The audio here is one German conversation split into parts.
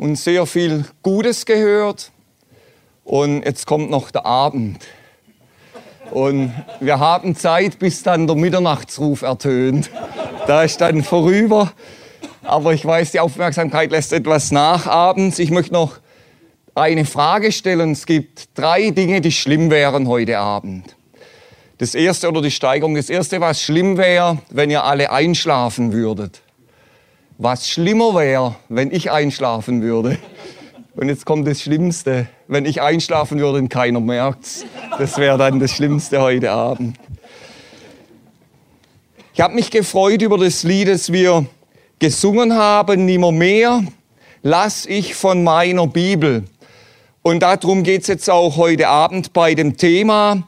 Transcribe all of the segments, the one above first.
und sehr viel Gutes gehört. Und jetzt kommt noch der Abend. Und wir haben Zeit, bis dann der Mitternachtsruf ertönt. Da ist dann vorüber. Aber ich weiß, die Aufmerksamkeit lässt etwas nach abends. Ich möchte noch eine Frage stellen. Es gibt drei Dinge, die schlimm wären heute Abend. Das erste oder die Steigerung. Das erste, was schlimm wäre, wenn ihr alle einschlafen würdet. Was schlimmer wäre, wenn ich einschlafen würde. Und jetzt kommt das Schlimmste. Wenn ich einschlafen würde und keiner merkt's. Das wäre dann das Schlimmste heute Abend. Ich habe mich gefreut über das Lied, das wir gesungen haben. Nimmermehr lass ich von meiner Bibel. Und darum geht's jetzt auch heute Abend bei dem Thema.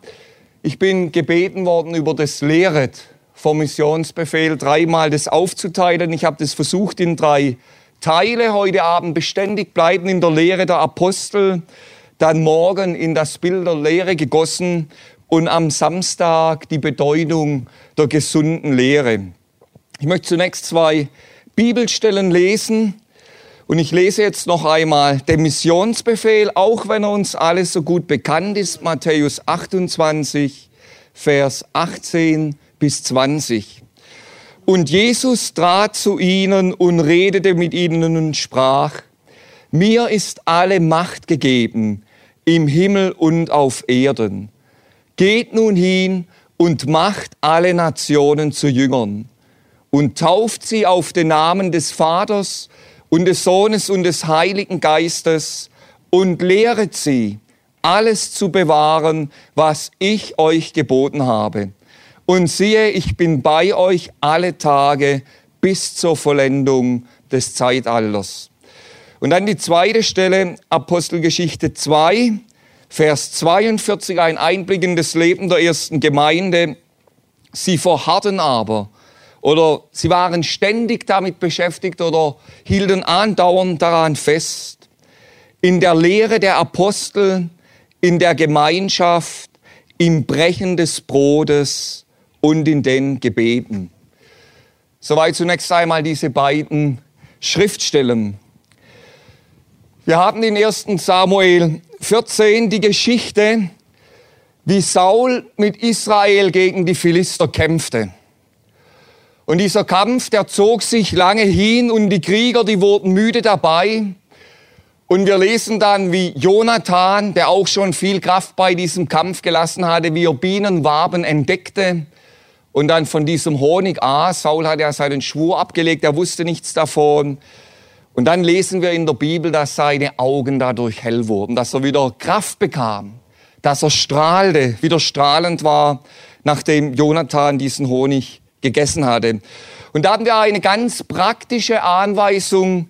Ich bin gebeten worden über das Lehret vom Missionsbefehl, dreimal das aufzuteilen. Ich habe das versucht in drei Teile heute Abend beständig bleiben in der Lehre der Apostel, dann morgen in das Bild der Lehre gegossen und am Samstag die Bedeutung der gesunden Lehre. Ich möchte zunächst zwei Bibelstellen lesen und ich lese jetzt noch einmal den Missionsbefehl, auch wenn er uns alles so gut bekannt ist, Matthäus 28, Vers 18 bis 20. Und Jesus trat zu ihnen und redete mit ihnen und sprach, mir ist alle Macht gegeben im Himmel und auf Erden. Geht nun hin und macht alle Nationen zu Jüngern und tauft sie auf den Namen des Vaters und des Sohnes und des Heiligen Geistes und lehret sie, alles zu bewahren, was ich euch geboten habe. Und siehe, ich bin bei euch alle Tage bis zur Vollendung des Zeitalters. Und dann die zweite Stelle, Apostelgeschichte 2, Vers 42, ein Einblick in das Leben der ersten Gemeinde. Sie verharrten aber oder sie waren ständig damit beschäftigt oder hielten andauernd daran fest. In der Lehre der Apostel, in der Gemeinschaft, im Brechen des Brotes und in den Gebeten. Soweit zunächst einmal diese beiden Schriftstellen. Wir haben in 1 Samuel 14 die Geschichte, wie Saul mit Israel gegen die Philister kämpfte. Und dieser Kampf, der zog sich lange hin und die Krieger, die wurden müde dabei. Und wir lesen dann, wie Jonathan, der auch schon viel Kraft bei diesem Kampf gelassen hatte, wie er Bienenwaben entdeckte und dann von diesem Honig aß. Saul hat ja seinen Schwur abgelegt, er wusste nichts davon. Und dann lesen wir in der Bibel, dass seine Augen dadurch hell wurden, dass er wieder Kraft bekam, dass er strahlte, wieder strahlend war, nachdem Jonathan diesen Honig gegessen hatte. Und da haben wir eine ganz praktische Anweisung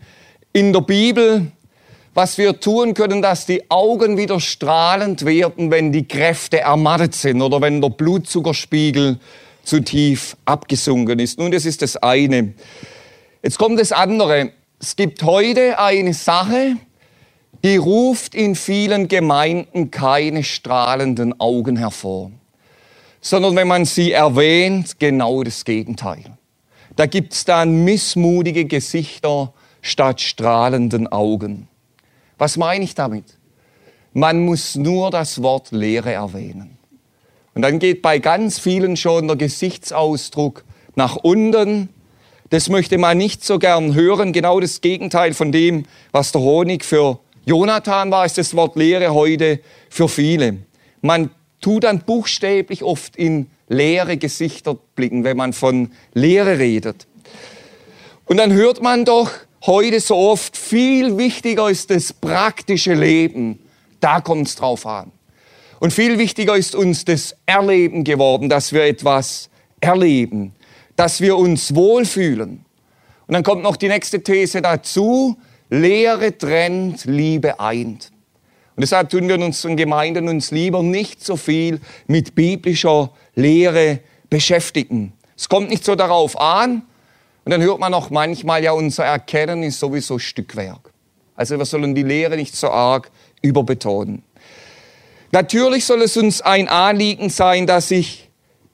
in der Bibel, was wir tun können, dass die Augen wieder strahlend werden, wenn die Kräfte ermattet sind oder wenn der Blutzuckerspiegel zu tief abgesunken ist. Nun, das ist das eine. Jetzt kommt das andere. Es gibt heute eine Sache, die ruft in vielen Gemeinden keine strahlenden Augen hervor, sondern wenn man sie erwähnt, genau das Gegenteil. Da gibt's dann missmutige Gesichter statt strahlenden Augen. Was meine ich damit? Man muss nur das Wort Lehre erwähnen. Und dann geht bei ganz vielen schon der Gesichtsausdruck nach unten. Das möchte man nicht so gern hören. Genau das Gegenteil von dem, was der Honig für Jonathan war, ist das Wort Lehre heute für viele. Man tut dann buchstäblich oft in leere Gesichter blicken, wenn man von Lehre redet. Und dann hört man doch heute so oft, viel wichtiger ist das praktische Leben. Da kommt es drauf an. Und viel wichtiger ist uns das Erleben geworden, dass wir etwas erleben, dass wir uns wohlfühlen. Und dann kommt noch die nächste These dazu. Lehre trennt, Liebe eint. Und deshalb tun wir in unseren Gemeinden uns lieber nicht so viel mit biblischer Lehre beschäftigen. Es kommt nicht so darauf an. Und dann hört man auch manchmal, ja, unser Erkennen ist sowieso Stückwerk. Also wir sollen die Lehre nicht so arg überbetonen. Natürlich soll es uns ein Anliegen sein, dass sich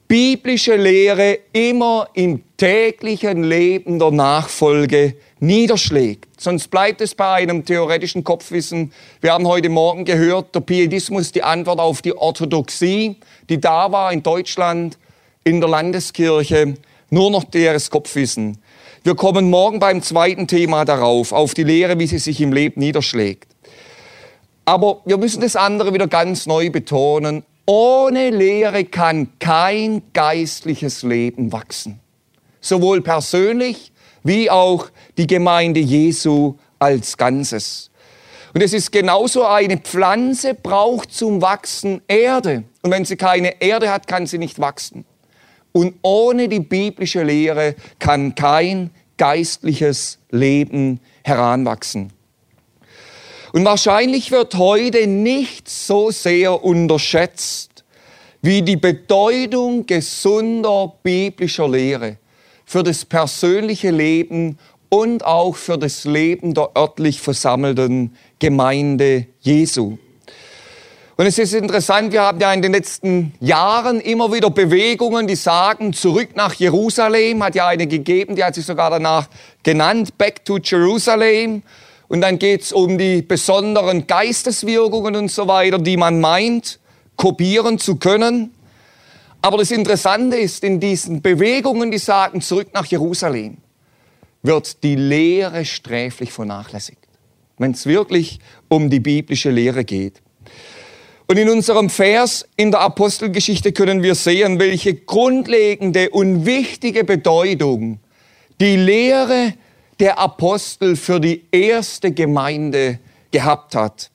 biblische Lehre immer im täglichen Leben der Nachfolge niederschlägt. Sonst bleibt es bei einem theoretischen Kopfwissen. Wir haben heute Morgen gehört, der Pietismus die Antwort auf die Orthodoxie, die da war in Deutschland, in der Landeskirche, nur noch deres Kopfwissen. Wir kommen morgen beim zweiten Thema darauf, auf die Lehre, wie sie sich im Leben niederschlägt. Aber wir müssen das andere wieder ganz neu betonen. Ohne Lehre kann kein geistliches Leben wachsen. Sowohl persönlich wie auch die Gemeinde Jesu als Ganzes. Und es ist genauso, eine Pflanze braucht zum Wachsen Erde. Und wenn sie keine Erde hat, kann sie nicht wachsen. Und ohne die biblische Lehre kann kein geistliches Leben heranwachsen. Und wahrscheinlich wird heute nicht so sehr unterschätzt wie die Bedeutung gesunder biblischer Lehre für das persönliche Leben und auch für das Leben der örtlich versammelten Gemeinde Jesu. Und es ist interessant, wir haben ja in den letzten Jahren immer wieder Bewegungen, die sagen, zurück nach Jerusalem, hat ja eine gegeben, die hat sich sogar danach genannt, Back to Jerusalem. Und dann geht es um die besonderen Geisteswirkungen und so weiter, die man meint, kopieren zu können. Aber das Interessante ist, in diesen Bewegungen, die sagen, zurück nach Jerusalem, wird die Lehre sträflich vernachlässigt, wenn es wirklich um die biblische Lehre geht. Und in unserem Vers in der Apostelgeschichte können wir sehen, welche grundlegende und wichtige Bedeutung die Lehre der Apostel für die erste Gemeinde gehabt hat.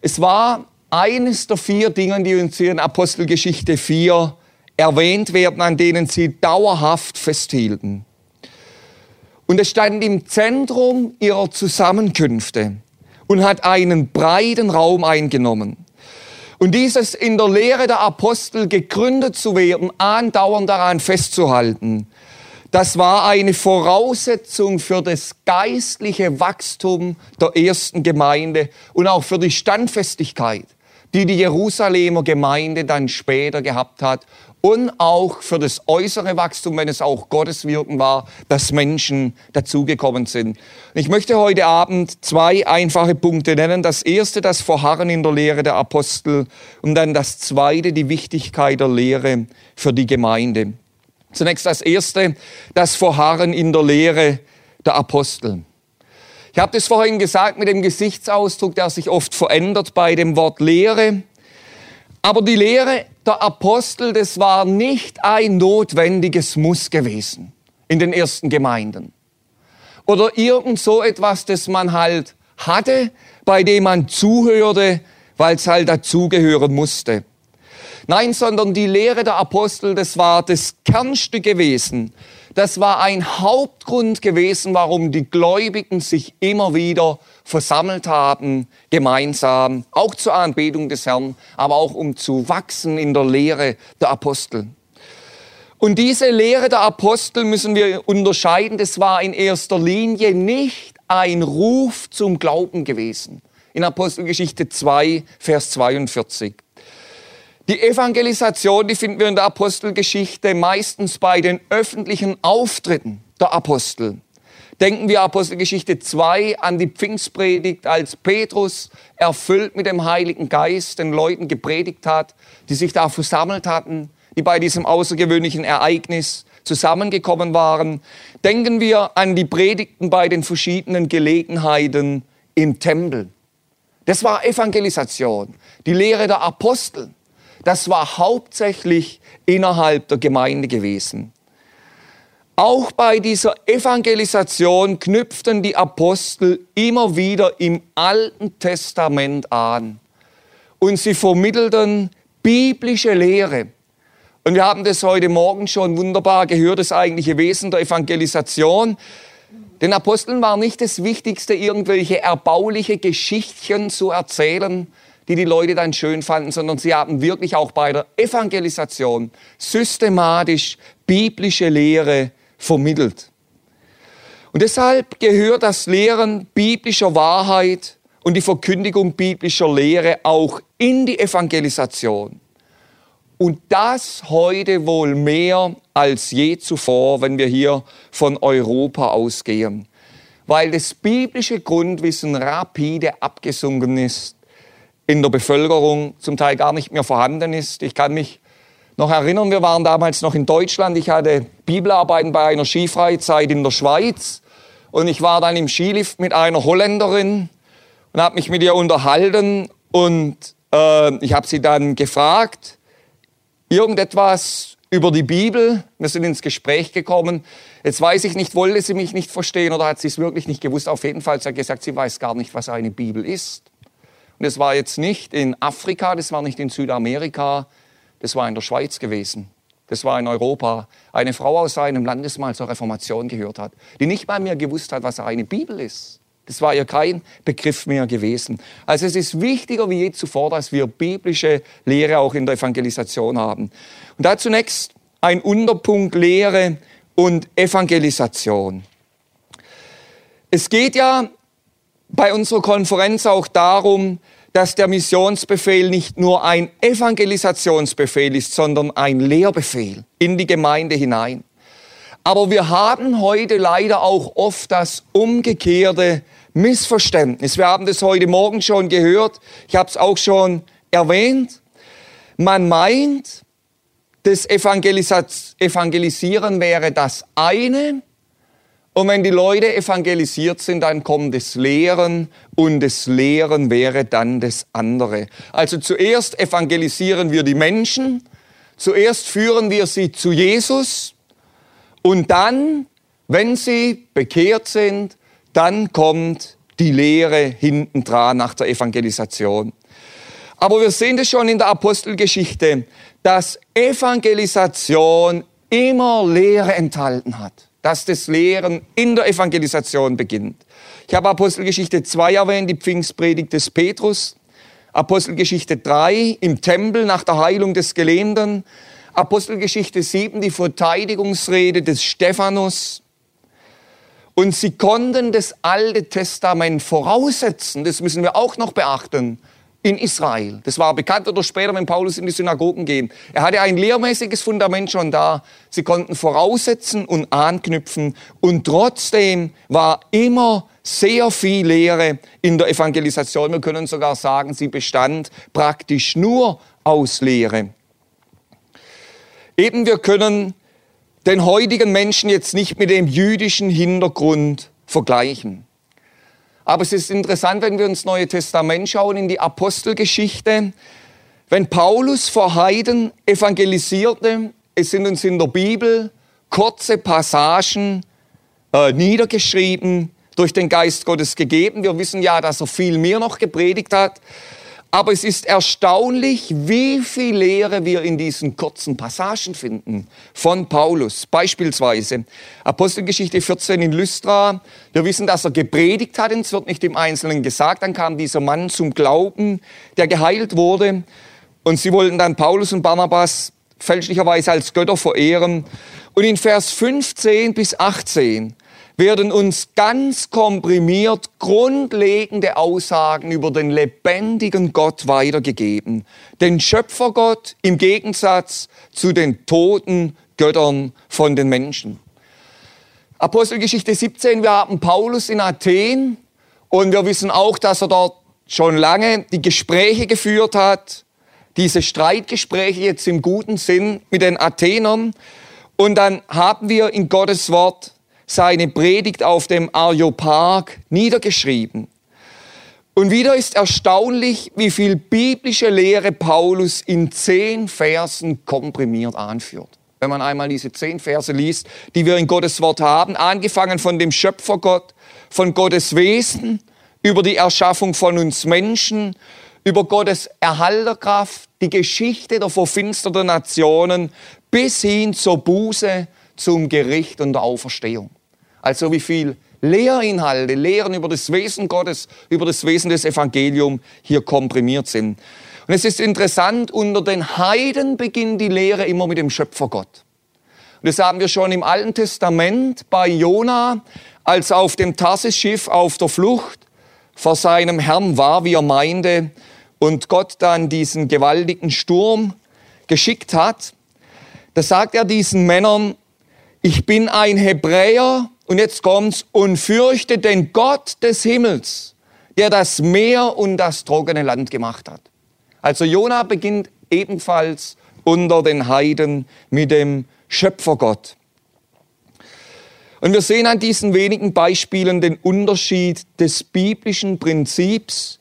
Es war eines der vier Dinge, die uns hier in Apostelgeschichte 4 erwähnt werden, an denen sie dauerhaft festhielten. Und es stand im Zentrum ihrer Zusammenkünfte und hat einen breiten Raum eingenommen. Und dieses in der Lehre der Apostel gegründet zu werden, andauernd daran festzuhalten, das war eine Voraussetzung für das geistliche Wachstum der ersten Gemeinde und auch für die Standfestigkeit, die die Jerusalemer Gemeinde dann später gehabt hat und auch für das äußere Wachstum, wenn es auch Gottes Wirken war, dass Menschen dazugekommen sind. Ich möchte heute Abend zwei einfache Punkte nennen. Das erste, das Verharren in der Lehre der Apostel und dann das zweite, die Wichtigkeit der Lehre für die Gemeinde. Zunächst das Erste, das Verharren in der Lehre der Apostel. Ich habe das vorhin gesagt mit dem Gesichtsausdruck, der sich oft verändert bei dem Wort Lehre. Aber die Lehre der Apostel, das war nicht ein notwendiges Muss gewesen in den ersten Gemeinden. Oder irgend so etwas, das man halt hatte, bei dem man zuhörte, weil es halt dazugehören musste. Nein, sondern die Lehre der Apostel, das war das Kernstück gewesen. Das war ein Hauptgrund gewesen, warum die Gläubigen sich immer wieder versammelt haben, gemeinsam, auch zur Anbetung des Herrn, aber auch um zu wachsen in der Lehre der Apostel. Und diese Lehre der Apostel müssen wir unterscheiden, das war in erster Linie nicht ein Ruf zum Glauben gewesen. In Apostelgeschichte 2, Vers 42. Die Evangelisation, die finden wir in der Apostelgeschichte meistens bei den öffentlichen Auftritten der Apostel. Denken wir Apostelgeschichte 2 an die Pfingstpredigt, als Petrus erfüllt mit dem Heiligen Geist den Leuten gepredigt hat, die sich da versammelt hatten, die bei diesem außergewöhnlichen Ereignis zusammengekommen waren. Denken wir an die Predigten bei den verschiedenen Gelegenheiten im Tempel. Das war Evangelisation, die Lehre der Apostel das war hauptsächlich innerhalb der Gemeinde gewesen. Auch bei dieser Evangelisation knüpften die Apostel immer wieder im Alten Testament an. Und sie vermittelten biblische Lehre. Und wir haben das heute Morgen schon wunderbar gehört, das eigentliche Wesen der Evangelisation. Den Aposteln war nicht das Wichtigste, irgendwelche erbauliche Geschichtchen zu erzählen, die die Leute dann schön fanden, sondern sie haben wirklich auch bei der Evangelisation systematisch biblische Lehre vermittelt. Und deshalb gehört das Lehren biblischer Wahrheit und die Verkündigung biblischer Lehre auch in die Evangelisation. Und das heute wohl mehr als je zuvor, wenn wir hier von Europa ausgehen. Weil das biblische Grundwissen rapide abgesunken ist, in der Bevölkerung zum Teil gar nicht mehr vorhanden ist. Ich kann mich noch erinnern, wir waren damals noch in Deutschland. Ich hatte Bibelarbeiten bei einer Skifreizeit in der Schweiz. Und ich war dann im Skilift mit einer Holländerin und habe mich mit ihr unterhalten. Und äh, ich habe sie dann gefragt, irgendetwas über die Bibel. Wir sind ins Gespräch gekommen. Jetzt weiß ich nicht, wollte sie mich nicht verstehen oder hat sie es wirklich nicht gewusst. Auf jeden Fall hat sie gesagt, sie weiß gar nicht, was eine Bibel ist. Und das war jetzt nicht in Afrika, das war nicht in Südamerika, das war in der Schweiz gewesen. Das war in Europa. Eine Frau aus seinem Land, das mal zur Reformation gehört hat, die nicht mal mehr gewusst hat, was eine Bibel ist. Das war ihr kein Begriff mehr gewesen. Also es ist wichtiger wie je zuvor, dass wir biblische Lehre auch in der Evangelisation haben. Und da zunächst ein Unterpunkt Lehre und Evangelisation. Es geht ja bei unserer Konferenz auch darum, dass der Missionsbefehl nicht nur ein Evangelisationsbefehl ist, sondern ein Lehrbefehl in die Gemeinde hinein. Aber wir haben heute leider auch oft das umgekehrte Missverständnis. Wir haben das heute Morgen schon gehört. Ich habe es auch schon erwähnt. Man meint, das Evangelisieren wäre das eine und wenn die Leute evangelisiert sind, dann kommt das Lehren und das Lehren wäre dann das andere. Also zuerst evangelisieren wir die Menschen, zuerst führen wir sie zu Jesus und dann, wenn sie bekehrt sind, dann kommt die Lehre hinten dran nach der Evangelisation. Aber wir sehen das schon in der Apostelgeschichte, dass Evangelisation immer Lehre enthalten hat dass das Lehren in der Evangelisation beginnt. Ich habe Apostelgeschichte 2 erwähnt, die Pfingstpredigt des Petrus, Apostelgeschichte 3 im Tempel nach der Heilung des Gelähmten, Apostelgeschichte 7 die Verteidigungsrede des Stephanus. Und sie konnten das Alte Testament voraussetzen, das müssen wir auch noch beachten in Israel. Das war bekannt oder später, wenn Paulus in die Synagogen ging. Er hatte ein lehrmäßiges Fundament schon da. Sie konnten voraussetzen und anknüpfen. Und trotzdem war immer sehr viel Lehre in der Evangelisation. Wir können sogar sagen, sie bestand praktisch nur aus Lehre. Eben wir können den heutigen Menschen jetzt nicht mit dem jüdischen Hintergrund vergleichen. Aber es ist interessant, wenn wir ins Neue Testament schauen, in die Apostelgeschichte. Wenn Paulus vor Heiden evangelisierte, es sind uns in der Bibel kurze Passagen äh, niedergeschrieben, durch den Geist Gottes gegeben. Wir wissen ja, dass er viel mehr noch gepredigt hat. Aber es ist erstaunlich, wie viel Lehre wir in diesen kurzen Passagen finden von Paulus. Beispielsweise Apostelgeschichte 14 in Lystra. Wir wissen, dass er gepredigt hat, es wird nicht im Einzelnen gesagt. Dann kam dieser Mann zum Glauben, der geheilt wurde. Und sie wollten dann Paulus und Barnabas fälschlicherweise als Götter verehren. Und in Vers 15 bis 18 werden uns ganz komprimiert grundlegende Aussagen über den lebendigen Gott weitergegeben. Den Schöpfergott im Gegensatz zu den toten Göttern von den Menschen. Apostelgeschichte 17, wir haben Paulus in Athen und wir wissen auch, dass er dort schon lange die Gespräche geführt hat, diese Streitgespräche jetzt im guten Sinn mit den Athenern. Und dann haben wir in Gottes Wort seine Predigt auf dem Areopag niedergeschrieben. Und wieder ist erstaunlich, wie viel biblische Lehre Paulus in zehn Versen komprimiert anführt. Wenn man einmal diese zehn Verse liest, die wir in Gottes Wort haben, angefangen von dem Schöpfergott, von Gottes Wesen, über die Erschaffung von uns Menschen, über Gottes Erhalterkraft, die Geschichte der verfinsterten Nationen, bis hin zur Buße, zum Gericht und der Auferstehung. Also wie viel Lehrinhalte, Lehren über das Wesen Gottes, über das Wesen des Evangeliums hier komprimiert sind. Und es ist interessant, unter den Heiden beginnt die Lehre immer mit dem Schöpfergott. Und das haben wir schon im Alten Testament bei Jona, als auf dem Tarsis-Schiff auf der Flucht vor seinem Herrn war, wie er meinte, und Gott dann diesen gewaltigen Sturm geschickt hat. Da sagt er diesen Männern, ich bin ein Hebräer und jetzt kommt's und fürchte den Gott des Himmels, der das Meer und das trockene Land gemacht hat. Also Jona beginnt ebenfalls unter den Heiden mit dem Schöpfergott. Und wir sehen an diesen wenigen Beispielen den Unterschied des biblischen Prinzips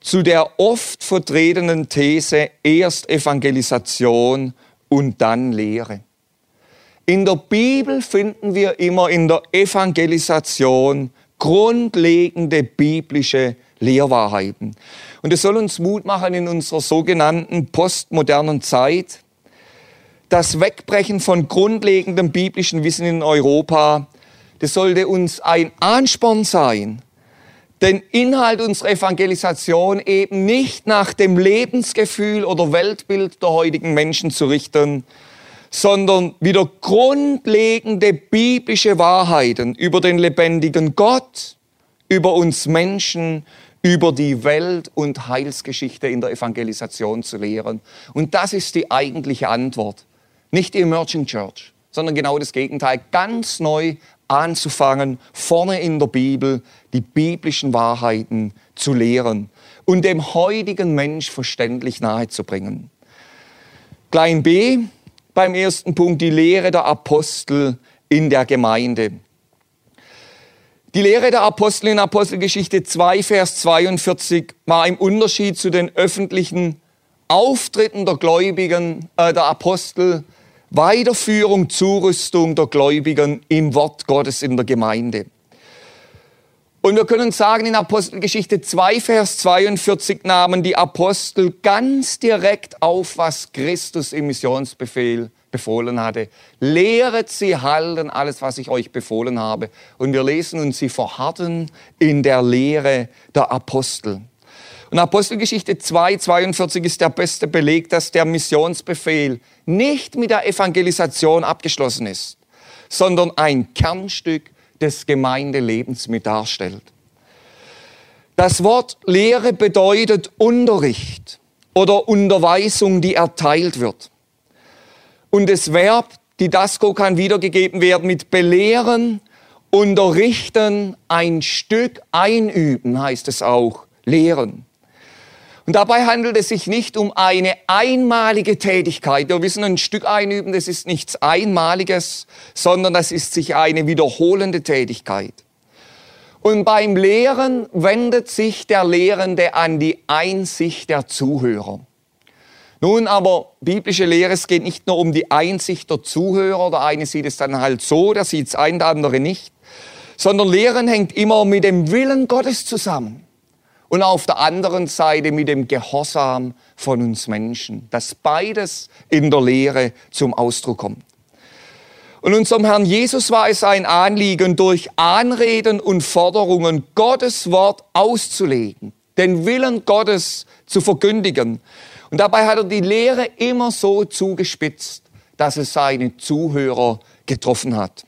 zu der oft vertretenen These erst Evangelisation und dann Lehre. In der Bibel finden wir immer in der Evangelisation grundlegende biblische Lehrwahrheiten. Und es soll uns Mut machen in unserer sogenannten postmodernen Zeit. Das Wegbrechen von grundlegendem biblischen Wissen in Europa, das sollte uns ein Ansporn sein, den Inhalt unserer Evangelisation eben nicht nach dem Lebensgefühl oder Weltbild der heutigen Menschen zu richten, sondern wieder grundlegende biblische Wahrheiten über den lebendigen Gott, über uns Menschen, über die Welt und Heilsgeschichte in der Evangelisation zu lehren. Und das ist die eigentliche Antwort. Nicht die Emerging Church, sondern genau das Gegenteil. Ganz neu anzufangen, vorne in der Bibel die biblischen Wahrheiten zu lehren und dem heutigen Mensch verständlich nahezubringen. Klein b, beim ersten Punkt die Lehre der Apostel in der Gemeinde. Die Lehre der Apostel in Apostelgeschichte 2, Vers 42 war im Unterschied zu den öffentlichen Auftritten der Gläubigen, äh, der Apostel, Weiterführung, Zurüstung der Gläubigen im Wort Gottes in der Gemeinde. Und wir können sagen, in Apostelgeschichte 2, Vers 42 nahmen die Apostel ganz direkt auf, was Christus im Missionsbefehl befohlen hatte. Lehret sie halten alles, was ich euch befohlen habe. Und wir lesen, und sie verharrten in der Lehre der Apostel. Und Apostelgeschichte 2, 42 ist der beste Beleg, dass der Missionsbefehl nicht mit der Evangelisation abgeschlossen ist, sondern ein Kernstück des Gemeindelebens mit darstellt. Das Wort Lehre bedeutet Unterricht oder Unterweisung, die erteilt wird. Und das Verb Didasko kann wiedergegeben werden mit belehren, unterrichten, ein Stück einüben, heißt es auch, lehren. Und dabei handelt es sich nicht um eine einmalige Tätigkeit. Wir wissen, ein Stück einüben, das ist nichts Einmaliges, sondern das ist sich eine wiederholende Tätigkeit. Und beim Lehren wendet sich der Lehrende an die Einsicht der Zuhörer. Nun aber, biblische Lehre, es geht nicht nur um die Einsicht der Zuhörer, der eine sieht es dann halt so, der sieht es ein, der andere nicht, sondern Lehren hängt immer mit dem Willen Gottes zusammen und auf der anderen Seite mit dem Gehorsam von uns Menschen, dass beides in der Lehre zum Ausdruck kommt. Und unserem Herrn Jesus war es ein Anliegen, durch Anreden und Forderungen Gottes Wort auszulegen, den Willen Gottes zu verkündigen. Und dabei hat er die Lehre immer so zugespitzt, dass es seine Zuhörer getroffen hat.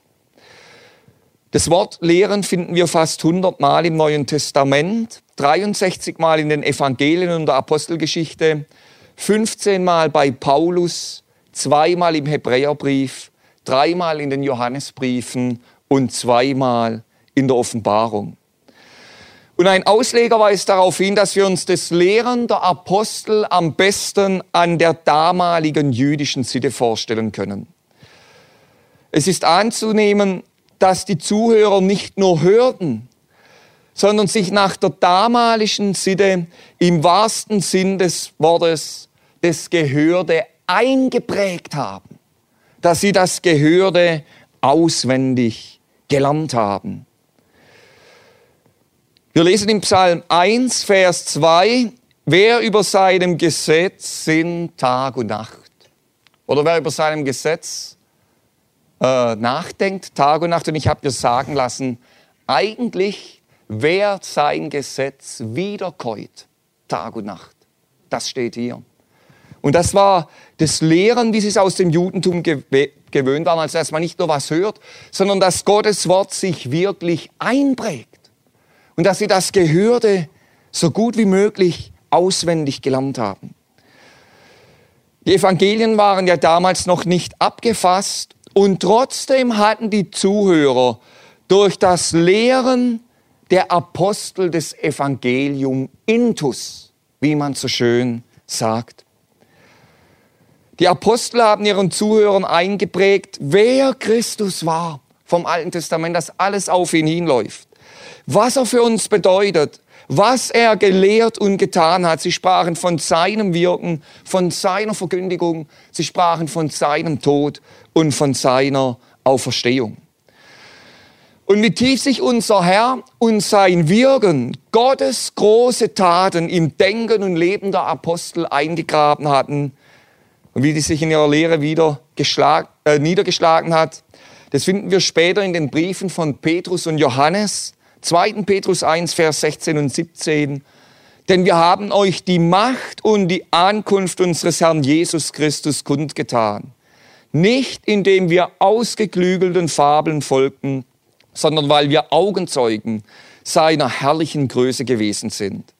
Das Wort Lehren finden wir fast 100 Mal im Neuen Testament, 63 Mal in den Evangelien und der Apostelgeschichte, 15 Mal bei Paulus, zweimal im Hebräerbrief, dreimal in den Johannesbriefen und zweimal in der Offenbarung. Und ein Ausleger weist darauf hin, dass wir uns das Lehren der Apostel am besten an der damaligen jüdischen Sitte vorstellen können. Es ist anzunehmen, dass die Zuhörer nicht nur hörten, sondern sich nach der damaligen Sitte im wahrsten Sinn des Wortes das Gehörde eingeprägt haben, dass sie das Gehörde auswendig gelernt haben. Wir lesen im Psalm 1, Vers 2, wer über seinem Gesetz sind Tag und Nacht. Oder wer über seinem Gesetz äh, nachdenkt, Tag und Nacht. Und ich habe dir sagen lassen, Eigentlich, wer sein Gesetz wiederkäut, Tag und Nacht. Das steht hier. Und das war das Lehren, wie sie es aus dem Judentum gewöhnt waren, also dass man nicht nur was hört, sondern dass Gottes Wort sich wirklich einprägt. Und dass sie das Gehörte so gut wie möglich auswendig gelernt haben. Die Evangelien waren ja damals noch nicht abgefasst und trotzdem hatten die Zuhörer durch das Lehren der Apostel des Evangelium Intus, wie man so schön sagt. Die Apostel haben ihren Zuhörern eingeprägt, wer Christus war vom Alten Testament, dass alles auf ihn hinläuft. Was er für uns bedeutet, was er gelehrt und getan hat. Sie sprachen von seinem Wirken, von seiner Verkündigung, sie sprachen von seinem Tod und von seiner Auferstehung. Und wie tief sich unser Herr und sein Wirken, Gottes große Taten im Denken und Leben der Apostel eingegraben hatten und wie die sich in ihrer Lehre wieder äh, niedergeschlagen hat, das finden wir später in den Briefen von Petrus und Johannes, 2. Petrus 1, Vers 16 und 17. Denn wir haben euch die Macht und die Ankunft unseres Herrn Jesus Christus kundgetan. Nicht indem wir ausgeklügelten Fabeln folgten, sondern weil wir Augenzeugen seiner herrlichen Größe gewesen sind.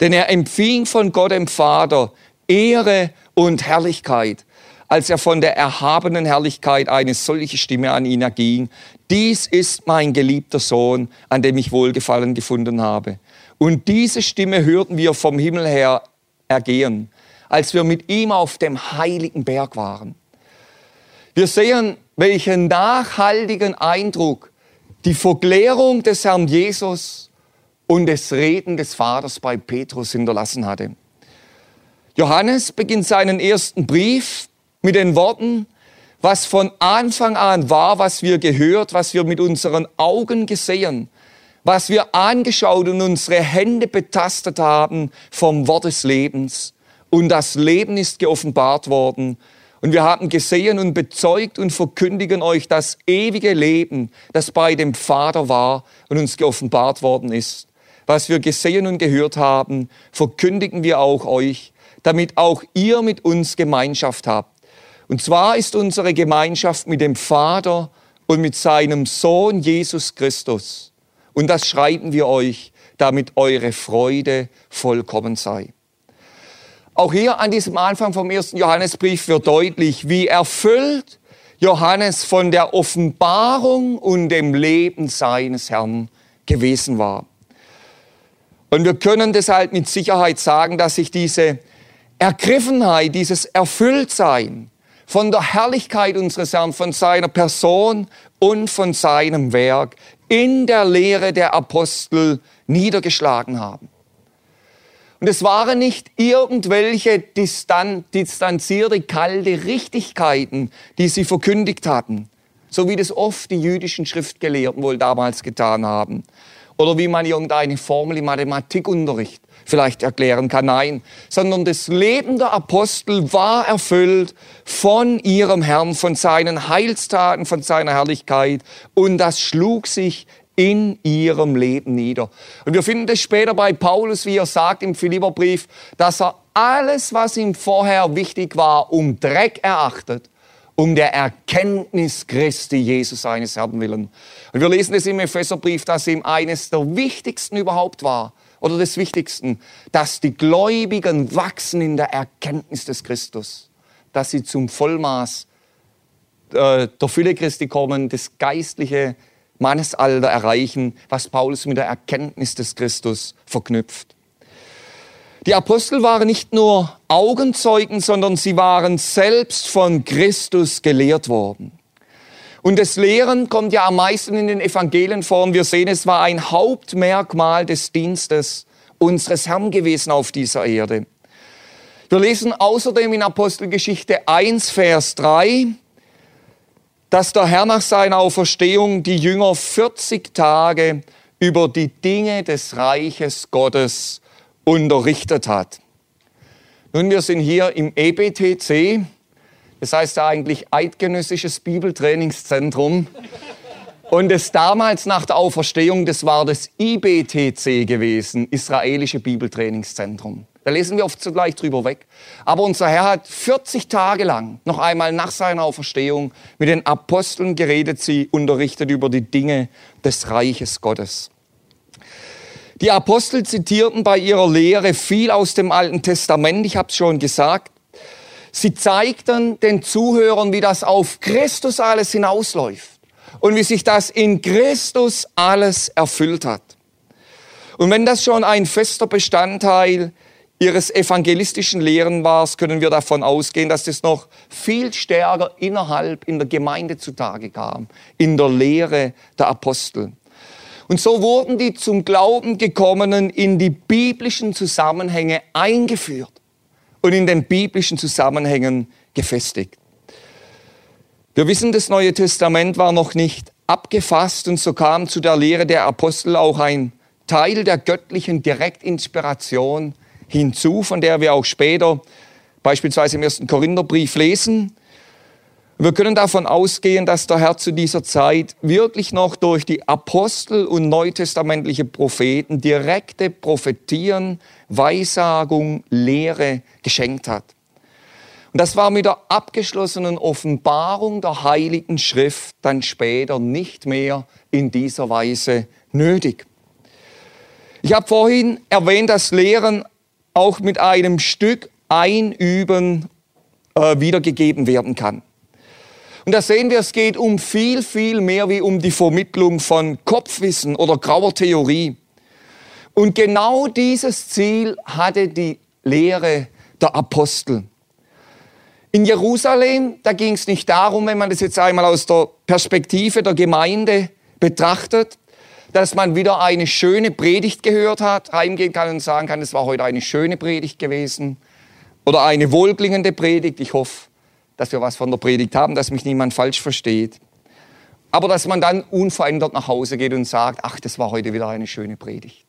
Denn er empfing von Gott dem Vater Ehre und Herrlichkeit, als er von der erhabenen Herrlichkeit eine solche Stimme an ihn erging. Dies ist mein geliebter Sohn, an dem ich Wohlgefallen gefunden habe. Und diese Stimme hörten wir vom Himmel her ergehen, als wir mit ihm auf dem heiligen Berg waren. Wir sehen, welchen nachhaltigen Eindruck die Verklärung des Herrn Jesus und das Reden des Vaters bei Petrus hinterlassen hatte. Johannes beginnt seinen ersten Brief mit den Worten, was von Anfang an war, was wir gehört, was wir mit unseren Augen gesehen, was wir angeschaut und unsere Hände betastet haben vom Wort des Lebens. Und das Leben ist geoffenbart worden. Und wir haben gesehen und bezeugt und verkündigen euch das ewige Leben, das bei dem Vater war und uns geoffenbart worden ist. Was wir gesehen und gehört haben, verkündigen wir auch euch, damit auch ihr mit uns Gemeinschaft habt. Und zwar ist unsere Gemeinschaft mit dem Vater und mit seinem Sohn Jesus Christus. Und das schreiben wir euch, damit eure Freude vollkommen sei. Auch hier an diesem Anfang vom ersten Johannesbrief wird deutlich, wie erfüllt Johannes von der Offenbarung und dem Leben seines Herrn gewesen war. Und wir können deshalb mit Sicherheit sagen, dass sich diese Ergriffenheit, dieses Erfülltsein von der Herrlichkeit unseres Herrn, von seiner Person und von seinem Werk in der Lehre der Apostel niedergeschlagen haben. Und es waren nicht irgendwelche distan distanzierte, kalte Richtigkeiten, die sie verkündigt hatten, so wie das oft die jüdischen Schriftgelehrten wohl damals getan haben. Oder wie man irgendeine Formel im Mathematikunterricht vielleicht erklären kann. Nein, sondern das Leben der Apostel war erfüllt von ihrem Herrn, von seinen Heilstaten, von seiner Herrlichkeit. Und das schlug sich in ihrem Leben nieder. Und wir finden das später bei Paulus, wie er sagt im Philipperbrief, dass er alles, was ihm vorher wichtig war, um Dreck erachtet, um der Erkenntnis Christi, Jesus seines Herrn willen. Und wir lesen es im Epheserbrief, dass ihm eines der wichtigsten überhaupt war, oder des Wichtigsten, dass die Gläubigen wachsen in der Erkenntnis des Christus, dass sie zum Vollmaß äh, der Fülle Christi kommen, das geistliche Mannesalter erreichen, was Paulus mit der Erkenntnis des Christus verknüpft. Die Apostel waren nicht nur Augenzeugen, sondern sie waren selbst von Christus gelehrt worden. Und das Lehren kommt ja am meisten in den Evangelien vor. Und wir sehen, es war ein Hauptmerkmal des Dienstes unseres Herrn gewesen auf dieser Erde. Wir lesen außerdem in Apostelgeschichte 1, Vers 3, dass der Herr nach seiner Auferstehung die Jünger 40 Tage über die Dinge des Reiches Gottes unterrichtet hat. Nun, wir sind hier im EBTC, das heißt ja eigentlich Eidgenössisches Bibeltrainingszentrum. Und das damals nach der Auferstehung, das war das IBTC gewesen, Israelische Bibeltrainingszentrum. Da lesen wir oft zugleich drüber weg. Aber unser Herr hat 40 Tage lang, noch einmal nach seiner Auferstehung, mit den Aposteln geredet, sie unterrichtet über die Dinge des Reiches Gottes. Die Apostel zitierten bei ihrer Lehre viel aus dem Alten Testament, ich habe es schon gesagt. Sie zeigten den Zuhörern, wie das auf Christus alles hinausläuft und wie sich das in Christus alles erfüllt hat. Und wenn das schon ein fester Bestandteil ihres evangelistischen Lehren war, können wir davon ausgehen, dass das noch viel stärker innerhalb in der Gemeinde zutage kam, in der Lehre der Apostel. Und so wurden die zum Glauben gekommenen in die biblischen Zusammenhänge eingeführt und in den biblischen Zusammenhängen gefestigt. Wir wissen, das Neue Testament war noch nicht abgefasst und so kam zu der Lehre der Apostel auch ein Teil der göttlichen Direktinspiration hinzu, von der wir auch später beispielsweise im ersten Korintherbrief lesen. Wir können davon ausgehen, dass der Herr zu dieser Zeit wirklich noch durch die Apostel und neutestamentliche Propheten direkte Prophetien, Weissagung, Lehre geschenkt hat. Und das war mit der abgeschlossenen Offenbarung der Heiligen Schrift dann später nicht mehr in dieser Weise nötig. Ich habe vorhin erwähnt, dass Lehren auch mit einem Stück Einüben äh, wiedergegeben werden kann. Und da sehen wir, es geht um viel, viel mehr wie um die Vermittlung von Kopfwissen oder grauer Theorie. Und genau dieses Ziel hatte die Lehre der Apostel. In Jerusalem, da ging es nicht darum, wenn man das jetzt einmal aus der Perspektive der Gemeinde betrachtet, dass man wieder eine schöne Predigt gehört hat, heimgehen kann und sagen kann, es war heute eine schöne Predigt gewesen oder eine wohlklingende Predigt. Ich hoffe, dass wir was von der Predigt haben, dass mich niemand falsch versteht. Aber dass man dann unverändert nach Hause geht und sagt, ach, das war heute wieder eine schöne Predigt.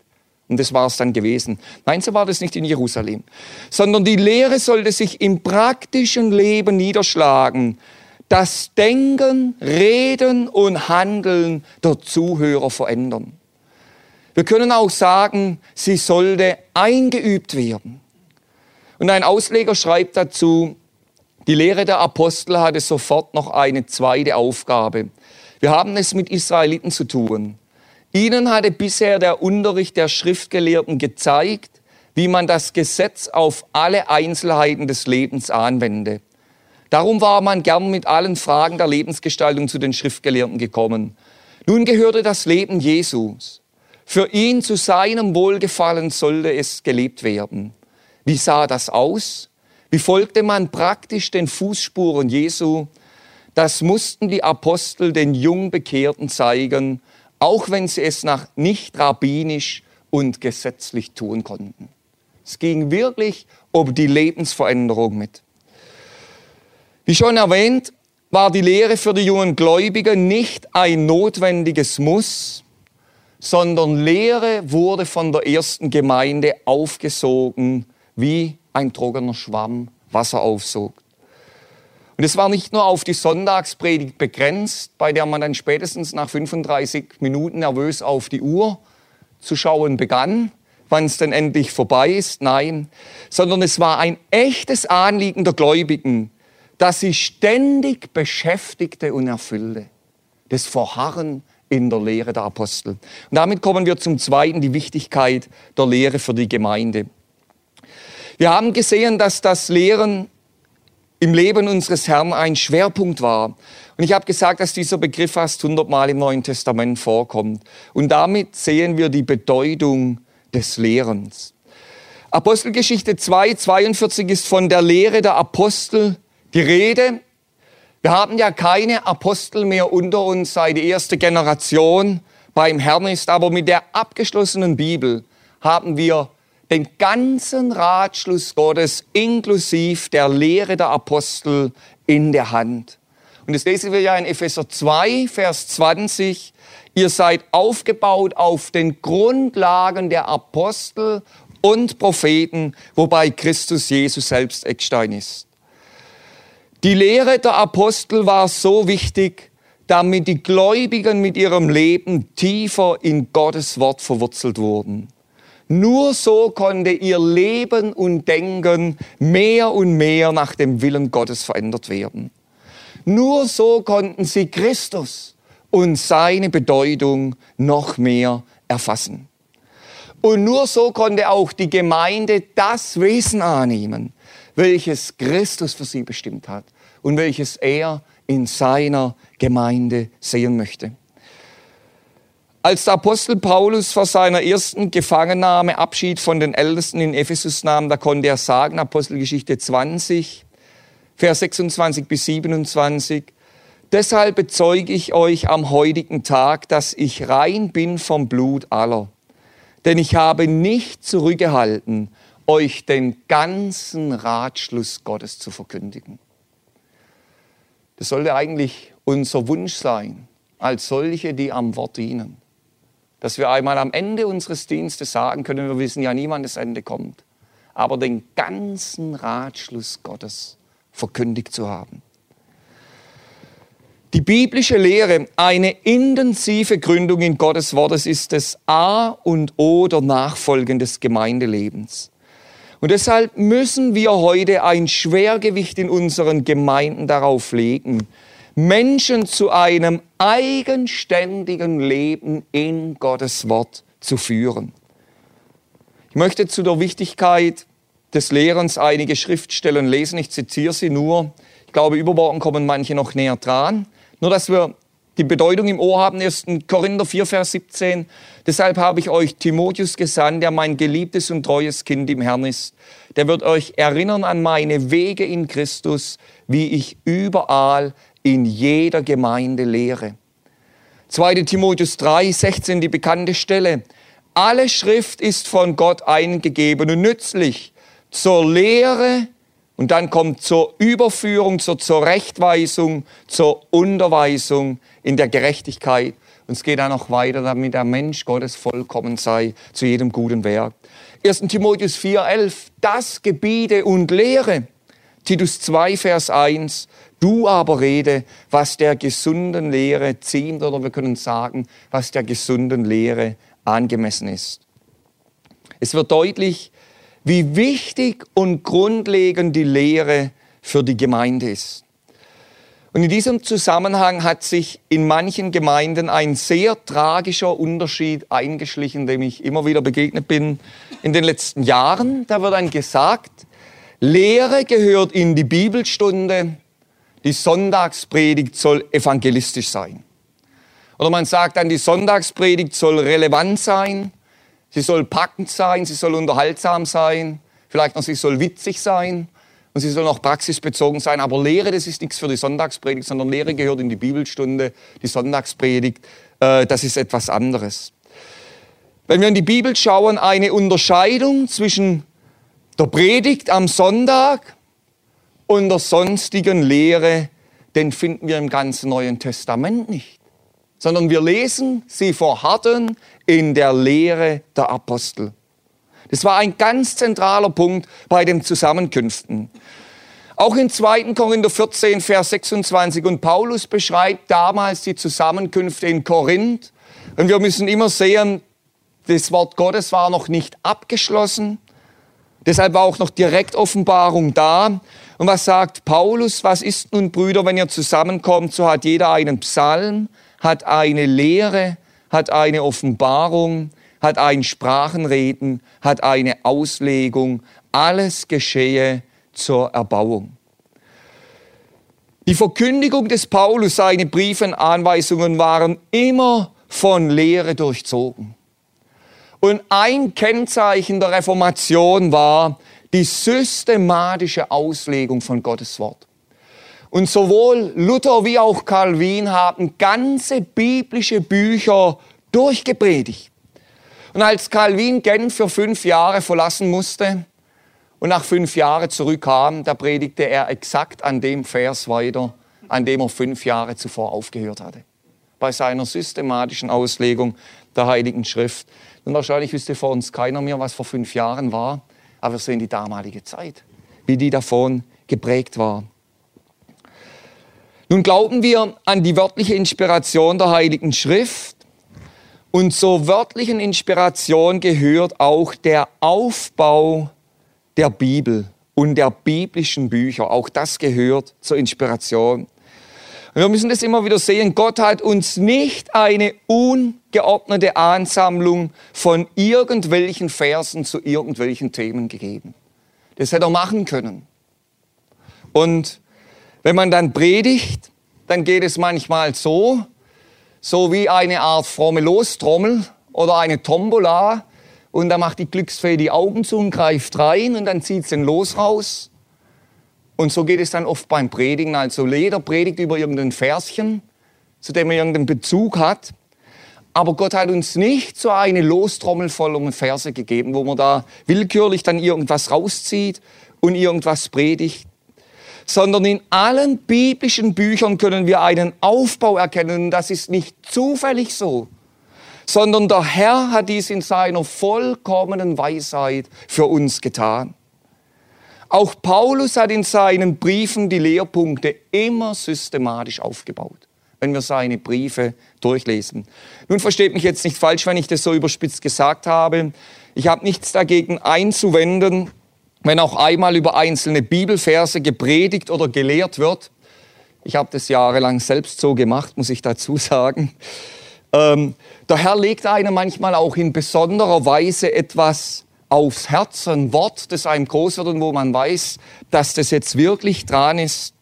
Und das war es dann gewesen. Nein, so war das nicht in Jerusalem. Sondern die Lehre sollte sich im praktischen Leben niederschlagen das Denken, Reden und Handeln der Zuhörer verändern. Wir können auch sagen, sie sollte eingeübt werden. Und ein Ausleger schreibt dazu, die Lehre der Apostel hatte sofort noch eine zweite Aufgabe. Wir haben es mit Israeliten zu tun. Ihnen hatte bisher der Unterricht der Schriftgelehrten gezeigt, wie man das Gesetz auf alle Einzelheiten des Lebens anwende. Darum war man gern mit allen Fragen der Lebensgestaltung zu den Schriftgelehrten gekommen. Nun gehörte das Leben Jesus. Für ihn zu seinem Wohlgefallen sollte es gelebt werden. Wie sah das aus? Wie folgte man praktisch den Fußspuren Jesu? Das mussten die Apostel den Jungbekehrten zeigen, auch wenn sie es nach nicht rabbinisch und gesetzlich tun konnten. Es ging wirklich um die Lebensveränderung mit. Wie schon erwähnt, war die Lehre für die jungen Gläubigen nicht ein notwendiges Muss, sondern Lehre wurde von der ersten Gemeinde aufgesogen, wie ein trockener Schwamm Wasser aufsogt. Und es war nicht nur auf die Sonntagspredigt begrenzt, bei der man dann spätestens nach 35 Minuten nervös auf die Uhr zu schauen begann, wann es denn endlich vorbei ist. Nein, sondern es war ein echtes Anliegen der Gläubigen, das sie ständig beschäftigte und erfüllte. Das Verharren in der Lehre der Apostel. Und damit kommen wir zum Zweiten, die Wichtigkeit der Lehre für die Gemeinde. Wir haben gesehen, dass das Lehren im Leben unseres Herrn ein Schwerpunkt war. Und ich habe gesagt, dass dieser Begriff fast hundertmal im Neuen Testament vorkommt. Und damit sehen wir die Bedeutung des Lehrens. Apostelgeschichte 2, 42 ist von der Lehre der Apostel die Rede. Wir haben ja keine Apostel mehr unter uns, seit die erste Generation beim Herrn ist, aber mit der abgeschlossenen Bibel haben wir den ganzen Ratschluss Gottes inklusive der Lehre der Apostel in der Hand. Und das lesen wir ja in Epheser 2, Vers 20. Ihr seid aufgebaut auf den Grundlagen der Apostel und Propheten, wobei Christus Jesus selbst Eckstein ist. Die Lehre der Apostel war so wichtig, damit die Gläubigen mit ihrem Leben tiefer in Gottes Wort verwurzelt wurden. Nur so konnte ihr Leben und Denken mehr und mehr nach dem Willen Gottes verändert werden. Nur so konnten sie Christus und seine Bedeutung noch mehr erfassen. Und nur so konnte auch die Gemeinde das Wesen annehmen, welches Christus für sie bestimmt hat und welches er in seiner Gemeinde sehen möchte. Als der Apostel Paulus vor seiner ersten Gefangennahme Abschied von den Ältesten in Ephesus nahm, da konnte er sagen, Apostelgeschichte 20, Vers 26 bis 27, Deshalb bezeuge ich euch am heutigen Tag, dass ich rein bin vom Blut aller. Denn ich habe nicht zurückgehalten, euch den ganzen Ratschluss Gottes zu verkündigen. Das sollte eigentlich unser Wunsch sein, als solche, die am Wort dienen. Dass wir einmal am Ende unseres Dienstes sagen können, wir wissen ja nie, wann das Ende kommt, aber den ganzen Ratschluss Gottes verkündigt zu haben. Die biblische Lehre, eine intensive Gründung in Gottes Wortes, ist das A und O der Nachfolgen des Gemeindelebens. Und deshalb müssen wir heute ein Schwergewicht in unseren Gemeinden darauf legen, Menschen zu einem eigenständigen Leben in Gottes Wort zu führen. Ich möchte zu der Wichtigkeit des Lehrens einige Schriftstellen lesen. Ich zitiere sie nur. Ich glaube, übermorgen kommen manche noch näher dran. Nur, dass wir die Bedeutung im Ohr haben, 1. Korinther 4, Vers 17. Deshalb habe ich euch Timotheus gesandt, der mein geliebtes und treues Kind im Herrn ist. Der wird euch erinnern an meine Wege in Christus, wie ich überall in jeder Gemeinde lehre. 2. Timotheus 3, 16, die bekannte Stelle. Alle Schrift ist von Gott eingegeben und nützlich zur Lehre, und dann kommt zur Überführung, zur Zurechtweisung, zur Unterweisung in der Gerechtigkeit. Und es geht dann noch weiter, damit der Mensch Gottes vollkommen sei zu jedem guten Werk. 1. Timotheus 4,11, das Gebiete und Lehre. Titus 2, Vers 1, du aber rede, was der gesunden Lehre ziemt, oder wir können sagen, was der gesunden Lehre angemessen ist. Es wird deutlich, wie wichtig und grundlegend die Lehre für die Gemeinde ist. Und in diesem Zusammenhang hat sich in manchen Gemeinden ein sehr tragischer Unterschied eingeschlichen, dem ich immer wieder begegnet bin in den letzten Jahren. Da wird dann gesagt, Lehre gehört in die Bibelstunde, die Sonntagspredigt soll evangelistisch sein. Oder man sagt dann, die Sonntagspredigt soll relevant sein, Sie soll packend sein, sie soll unterhaltsam sein, vielleicht noch sie soll witzig sein und sie soll auch praxisbezogen sein. Aber Lehre, das ist nichts für die Sonntagspredigt, sondern Lehre gehört in die Bibelstunde, die Sonntagspredigt, äh, das ist etwas anderes. Wenn wir in die Bibel schauen, eine Unterscheidung zwischen der Predigt am Sonntag und der sonstigen Lehre, den finden wir im ganzen Neuen Testament nicht sondern wir lesen, sie verharrten in der Lehre der Apostel. Das war ein ganz zentraler Punkt bei den Zusammenkünften. Auch in 2. Korinther 14, Vers 26. Und Paulus beschreibt damals die Zusammenkünfte in Korinth. Und wir müssen immer sehen, das Wort Gottes war noch nicht abgeschlossen. Deshalb war auch noch direkt Offenbarung da. Und was sagt Paulus? Was ist nun, Brüder, wenn ihr zusammenkommt? So hat jeder einen Psalm, hat eine Lehre, hat eine Offenbarung, hat ein Sprachenreden, hat eine Auslegung. Alles geschehe zur Erbauung. Die Verkündigung des Paulus, seine Briefe und Anweisungen waren immer von Lehre durchzogen. Und ein Kennzeichen der Reformation war die systematische Auslegung von Gottes Wort. Und sowohl Luther wie auch Calvin haben ganze biblische Bücher durchgepredigt. Und als Calvin Genf für fünf Jahre verlassen musste und nach fünf Jahren zurückkam, da predigte er exakt an dem Vers weiter, an dem er fünf Jahre zuvor aufgehört hatte. Bei seiner systematischen Auslegung der Heiligen Schrift. Und wahrscheinlich wüsste vor uns keiner mehr, was vor fünf Jahren war, aber wir sehen die damalige Zeit, wie die davon geprägt war. Nun glauben wir an die wörtliche Inspiration der Heiligen Schrift und zur wörtlichen Inspiration gehört auch der Aufbau der Bibel und der biblischen Bücher. Auch das gehört zur Inspiration. Und wir müssen das immer wieder sehen. Gott hat uns nicht eine ungeordnete Ansammlung von irgendwelchen Versen zu irgendwelchen Themen gegeben. Das hätte er machen können. Und wenn man dann predigt, dann geht es manchmal so, so wie eine Art fromme Lostrommel oder eine Tombola. Und da macht die Glücksfee die Augen zu und greift rein und dann zieht sie den Los raus. Und so geht es dann oft beim Predigen. Also jeder predigt über irgendein Verschen, zu dem er irgendeinen Bezug hat. Aber Gott hat uns nicht so eine Lostrommel voll um Verse gegeben, wo man da willkürlich dann irgendwas rauszieht und irgendwas predigt sondern in allen biblischen Büchern können wir einen Aufbau erkennen. Und das ist nicht zufällig so, sondern der Herr hat dies in seiner vollkommenen Weisheit für uns getan. Auch Paulus hat in seinen Briefen die Lehrpunkte immer systematisch aufgebaut, wenn wir seine Briefe durchlesen. Nun versteht mich jetzt nicht falsch, wenn ich das so überspitzt gesagt habe. Ich habe nichts dagegen einzuwenden, wenn auch einmal über einzelne Bibelverse gepredigt oder gelehrt wird. Ich habe das jahrelang selbst so gemacht, muss ich dazu sagen. Ähm, der Herr legt einem manchmal auch in besonderer Weise etwas aufs Herz, ein Wort, das einem groß wird und wo man weiß, dass das jetzt wirklich dran ist.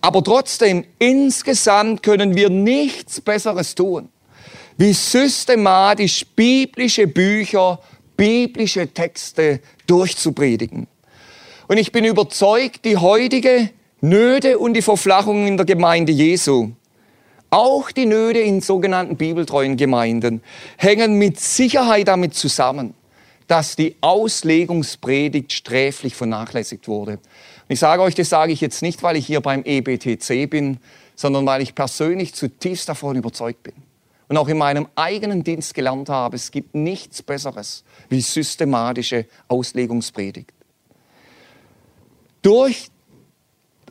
Aber trotzdem, insgesamt können wir nichts Besseres tun, wie systematisch biblische Bücher biblische Texte durchzupredigen. Und ich bin überzeugt, die heutige Nöte und die Verflachung in der Gemeinde Jesu, auch die Nöte in sogenannten bibeltreuen Gemeinden, hängen mit Sicherheit damit zusammen, dass die Auslegungspredigt sträflich vernachlässigt wurde. Und ich sage euch, das sage ich jetzt nicht, weil ich hier beim EBTC bin, sondern weil ich persönlich zutiefst davon überzeugt bin und auch in meinem eigenen Dienst gelernt habe, es gibt nichts Besseres wie systematische Auslegungspredigt. Durch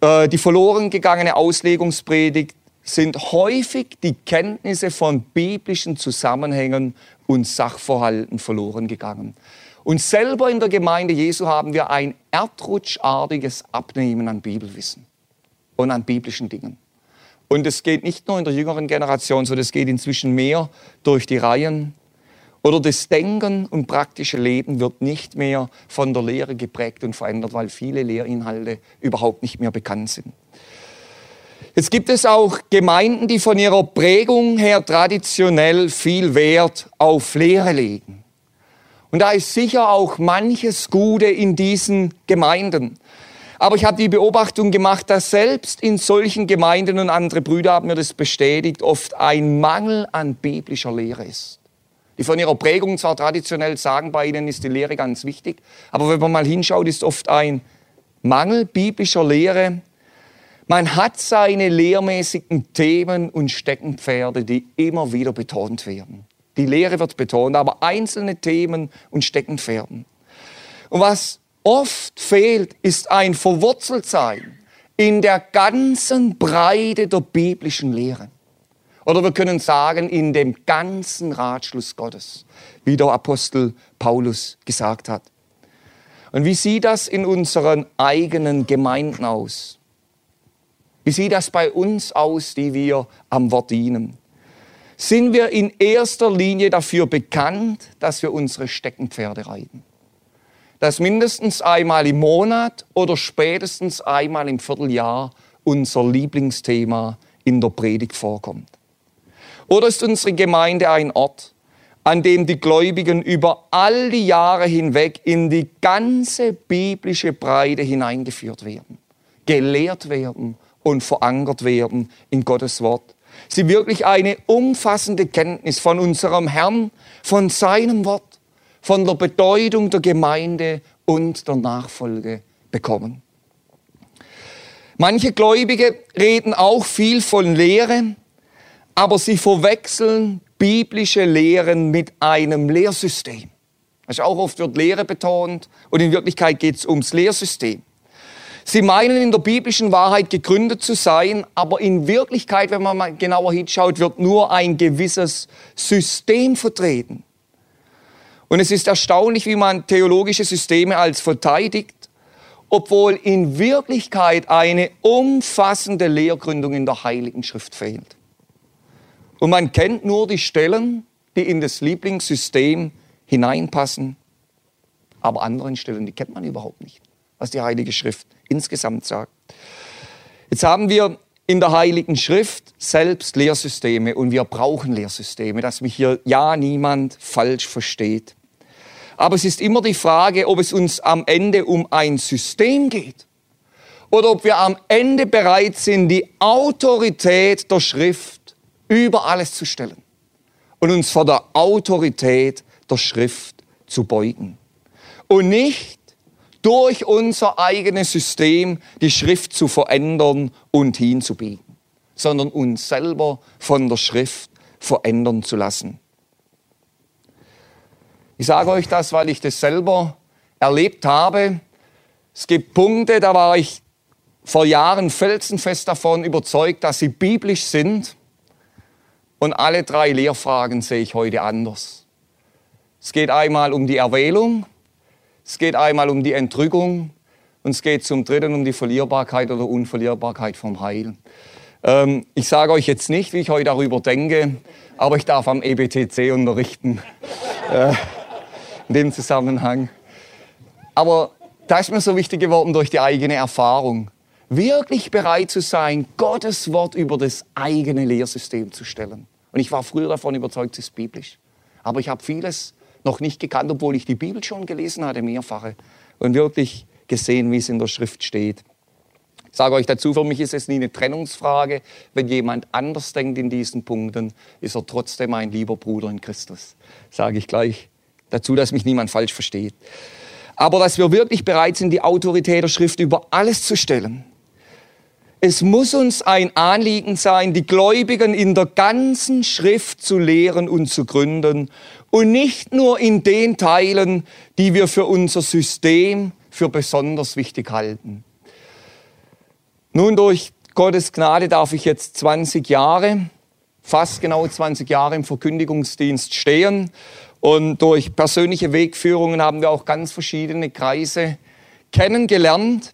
äh, die verloren gegangene Auslegungspredigt sind häufig die Kenntnisse von biblischen Zusammenhängen und Sachverhalten verloren gegangen. Und selber in der Gemeinde Jesu haben wir ein erdrutschartiges Abnehmen an Bibelwissen und an biblischen Dingen. Und es geht nicht nur in der jüngeren Generation, sondern es geht inzwischen mehr durch die Reihen. Oder das Denken und praktische Leben wird nicht mehr von der Lehre geprägt und verändert, weil viele Lehrinhalte überhaupt nicht mehr bekannt sind. Jetzt gibt es auch Gemeinden, die von ihrer Prägung her traditionell viel Wert auf Lehre legen. Und da ist sicher auch manches Gute in diesen Gemeinden. Aber ich habe die Beobachtung gemacht, dass selbst in solchen Gemeinden und andere Brüder haben mir das bestätigt, oft ein Mangel an biblischer Lehre ist. Die von ihrer Prägung zwar traditionell sagen, bei ihnen ist die Lehre ganz wichtig, aber wenn man mal hinschaut, ist oft ein Mangel biblischer Lehre. Man hat seine lehrmäßigen Themen und Steckenpferde, die immer wieder betont werden. Die Lehre wird betont, aber einzelne Themen und Steckenpferden. Und was oft fehlt, ist ein Verwurzeltsein in der ganzen Breite der biblischen Lehre. Oder wir können sagen, in dem ganzen Ratschluss Gottes, wie der Apostel Paulus gesagt hat. Und wie sieht das in unseren eigenen Gemeinden aus? Wie sieht das bei uns aus, die wir am Wort dienen? Sind wir in erster Linie dafür bekannt, dass wir unsere Steckenpferde reiten? dass mindestens einmal im Monat oder spätestens einmal im Vierteljahr unser Lieblingsthema in der Predigt vorkommt? Oder ist unsere Gemeinde ein Ort, an dem die Gläubigen über all die Jahre hinweg in die ganze biblische Breite hineingeführt werden, gelehrt werden und verankert werden in Gottes Wort? Sie wirklich eine umfassende Kenntnis von unserem Herrn, von seinem Wort von der Bedeutung der Gemeinde und der Nachfolge bekommen. Manche Gläubige reden auch viel von Lehre, aber sie verwechseln biblische Lehren mit einem Lehrsystem. Also auch oft wird Lehre betont und in Wirklichkeit geht es ums Lehrsystem. Sie meinen in der biblischen Wahrheit gegründet zu sein, aber in Wirklichkeit, wenn man mal genauer hinschaut, wird nur ein gewisses System vertreten. Und es ist erstaunlich, wie man theologische Systeme als verteidigt, obwohl in Wirklichkeit eine umfassende Lehrgründung in der Heiligen Schrift fehlt. Und man kennt nur die Stellen, die in das Lieblingssystem hineinpassen, aber anderen Stellen, die kennt man überhaupt nicht, was die Heilige Schrift insgesamt sagt. Jetzt haben wir in der Heiligen Schrift selbst Lehrsysteme und wir brauchen Lehrsysteme, dass mich hier ja niemand falsch versteht. Aber es ist immer die Frage, ob es uns am Ende um ein System geht oder ob wir am Ende bereit sind, die Autorität der Schrift über alles zu stellen und uns vor der Autorität der Schrift zu beugen. Und nicht durch unser eigenes System die Schrift zu verändern und hinzubiegen, sondern uns selber von der Schrift verändern zu lassen. Ich sage euch das, weil ich das selber erlebt habe. Es gibt Punkte, da war ich vor Jahren felsenfest davon überzeugt, dass sie biblisch sind. Und alle drei Lehrfragen sehe ich heute anders. Es geht einmal um die Erwählung, es geht einmal um die Entrückung und es geht zum Dritten um die Verlierbarkeit oder Unverlierbarkeit vom Heil. Ähm, ich sage euch jetzt nicht, wie ich heute darüber denke, aber ich darf am EBTC unterrichten. Äh, in dem Zusammenhang. Aber da ist mir so wichtig geworden durch die eigene Erfahrung. Wirklich bereit zu sein, Gottes Wort über das eigene Lehrsystem zu stellen. Und ich war früher davon überzeugt, es ist biblisch. Aber ich habe vieles noch nicht gekannt, obwohl ich die Bibel schon gelesen hatte, mehrfache, und wirklich gesehen, wie es in der Schrift steht. Ich sage euch dazu, für mich ist es nie eine Trennungsfrage. Wenn jemand anders denkt in diesen Punkten, ist er trotzdem ein lieber Bruder in Christus. Sage ich gleich dazu, dass mich niemand falsch versteht. Aber dass wir wirklich bereit sind, die Autorität der Schrift über alles zu stellen. Es muss uns ein Anliegen sein, die Gläubigen in der ganzen Schrift zu lehren und zu gründen und nicht nur in den Teilen, die wir für unser System für besonders wichtig halten. Nun, durch Gottes Gnade darf ich jetzt 20 Jahre, fast genau 20 Jahre im Verkündigungsdienst stehen. Und durch persönliche Wegführungen haben wir auch ganz verschiedene Kreise kennengelernt.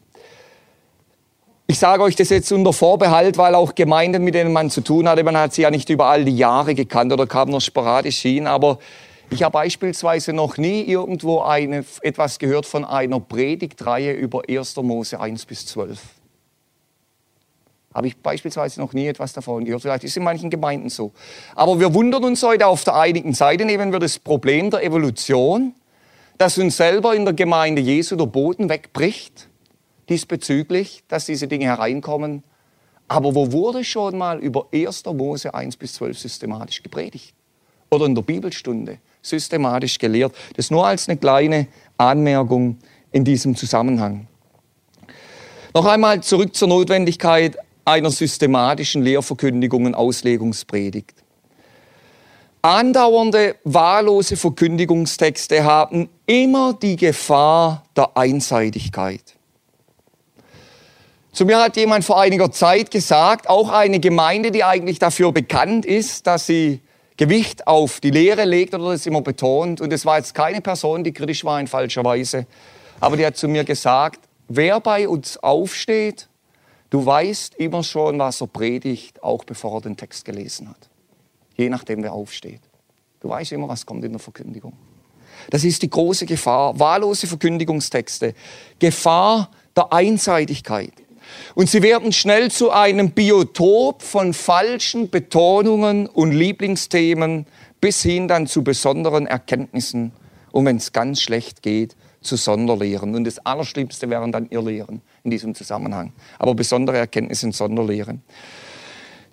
Ich sage euch das jetzt unter Vorbehalt, weil auch Gemeinden, mit denen man zu tun hatte, man hat sie ja nicht überall die Jahre gekannt oder kam nur sporadisch hin, aber ich habe beispielsweise noch nie irgendwo eine, etwas gehört von einer Predigtreihe über 1. Mose 1 bis 12. Habe ich beispielsweise noch nie etwas davon gehört. Vielleicht ist es in manchen Gemeinden so. Aber wir wundern uns heute auf der einigen Seite, nehmen wir das Problem der Evolution, dass uns selber in der Gemeinde Jesu der Boden wegbricht, diesbezüglich, dass diese Dinge hereinkommen. Aber wo wurde schon mal über 1. Mose 1 bis 12 systematisch gepredigt? Oder in der Bibelstunde? Systematisch gelehrt. Das nur als eine kleine Anmerkung in diesem Zusammenhang. Noch einmal zurück zur Notwendigkeit einer systematischen Lehrverkündigung und Auslegungspredigt. Andauernde, wahllose Verkündigungstexte haben immer die Gefahr der Einseitigkeit. Zu mir hat jemand vor einiger Zeit gesagt, auch eine Gemeinde, die eigentlich dafür bekannt ist, dass sie Gewicht auf die Lehre legt oder das immer betont. Und es war jetzt keine Person, die kritisch war in falscher Weise. Aber die hat zu mir gesagt, wer bei uns aufsteht, du weißt immer schon, was er predigt, auch bevor er den Text gelesen hat. Je nachdem, wer aufsteht. Du weißt immer, was kommt in der Verkündigung. Das ist die große Gefahr. Wahllose Verkündigungstexte. Gefahr der Einseitigkeit. Und sie werden schnell zu einem Biotop von falschen Betonungen und Lieblingsthemen bis hin dann zu besonderen Erkenntnissen und wenn es ganz schlecht geht, zu Sonderlehren. Und das Allerschlimmste wären dann Irrlehren in diesem Zusammenhang. Aber besondere Erkenntnisse sind Sonderlehren.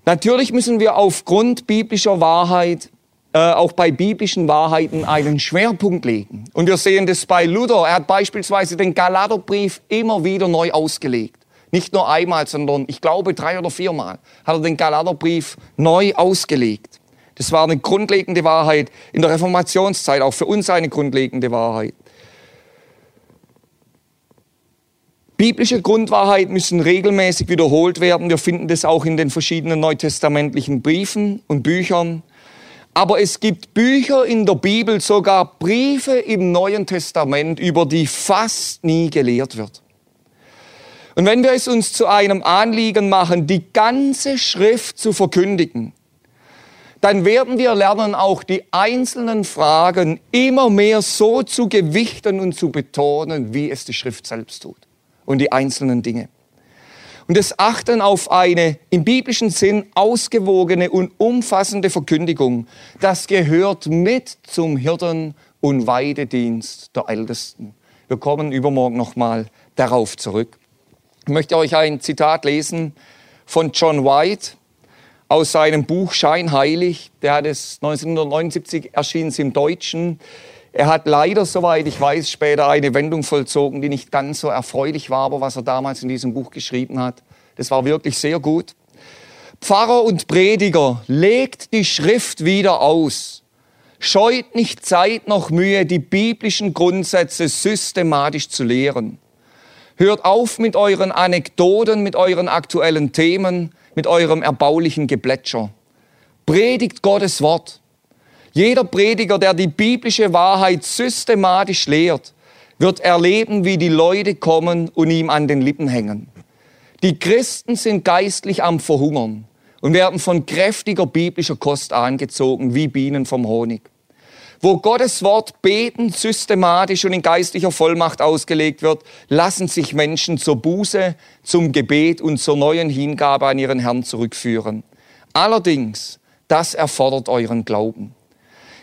Natürlich müssen wir aufgrund biblischer Wahrheit äh, auch bei biblischen Wahrheiten einen Schwerpunkt legen. Und wir sehen das bei Luther. Er hat beispielsweise den Galaterbrief immer wieder neu ausgelegt. Nicht nur einmal, sondern ich glaube drei oder viermal hat er den Galaterbrief neu ausgelegt. Das war eine grundlegende Wahrheit in der Reformationszeit, auch für uns eine grundlegende Wahrheit. Biblische Grundwahrheit müssen regelmäßig wiederholt werden. Wir finden das auch in den verschiedenen neutestamentlichen Briefen und Büchern. Aber es gibt Bücher in der Bibel, sogar Briefe im Neuen Testament, über die fast nie gelehrt wird. Und wenn wir es uns zu einem Anliegen machen, die ganze Schrift zu verkündigen, dann werden wir lernen, auch die einzelnen Fragen immer mehr so zu gewichten und zu betonen, wie es die Schrift selbst tut und die einzelnen Dinge. Und das Achten auf eine im biblischen Sinn ausgewogene und umfassende Verkündigung, das gehört mit zum Hirten- und Weidedienst der Ältesten. Wir kommen übermorgen nochmal darauf zurück. Ich möchte euch ein Zitat lesen von John White aus seinem Buch Scheinheilig. Der hat es 1979 erschienen im Deutschen. Er hat leider, soweit ich weiß, später eine Wendung vollzogen, die nicht ganz so erfreulich war, aber was er damals in diesem Buch geschrieben hat, das war wirklich sehr gut. Pfarrer und Prediger, legt die Schrift wieder aus. Scheut nicht Zeit noch Mühe, die biblischen Grundsätze systematisch zu lehren. Hört auf mit euren Anekdoten, mit euren aktuellen Themen, mit eurem erbaulichen Geplätscher. Predigt Gottes Wort. Jeder Prediger, der die biblische Wahrheit systematisch lehrt, wird erleben, wie die Leute kommen und ihm an den Lippen hängen. Die Christen sind geistlich am Verhungern und werden von kräftiger biblischer Kost angezogen, wie Bienen vom Honig. Wo Gottes Wort beten systematisch und in geistlicher Vollmacht ausgelegt wird, lassen sich Menschen zur Buße, zum Gebet und zur neuen Hingabe an ihren Herrn zurückführen. Allerdings, das erfordert euren Glauben.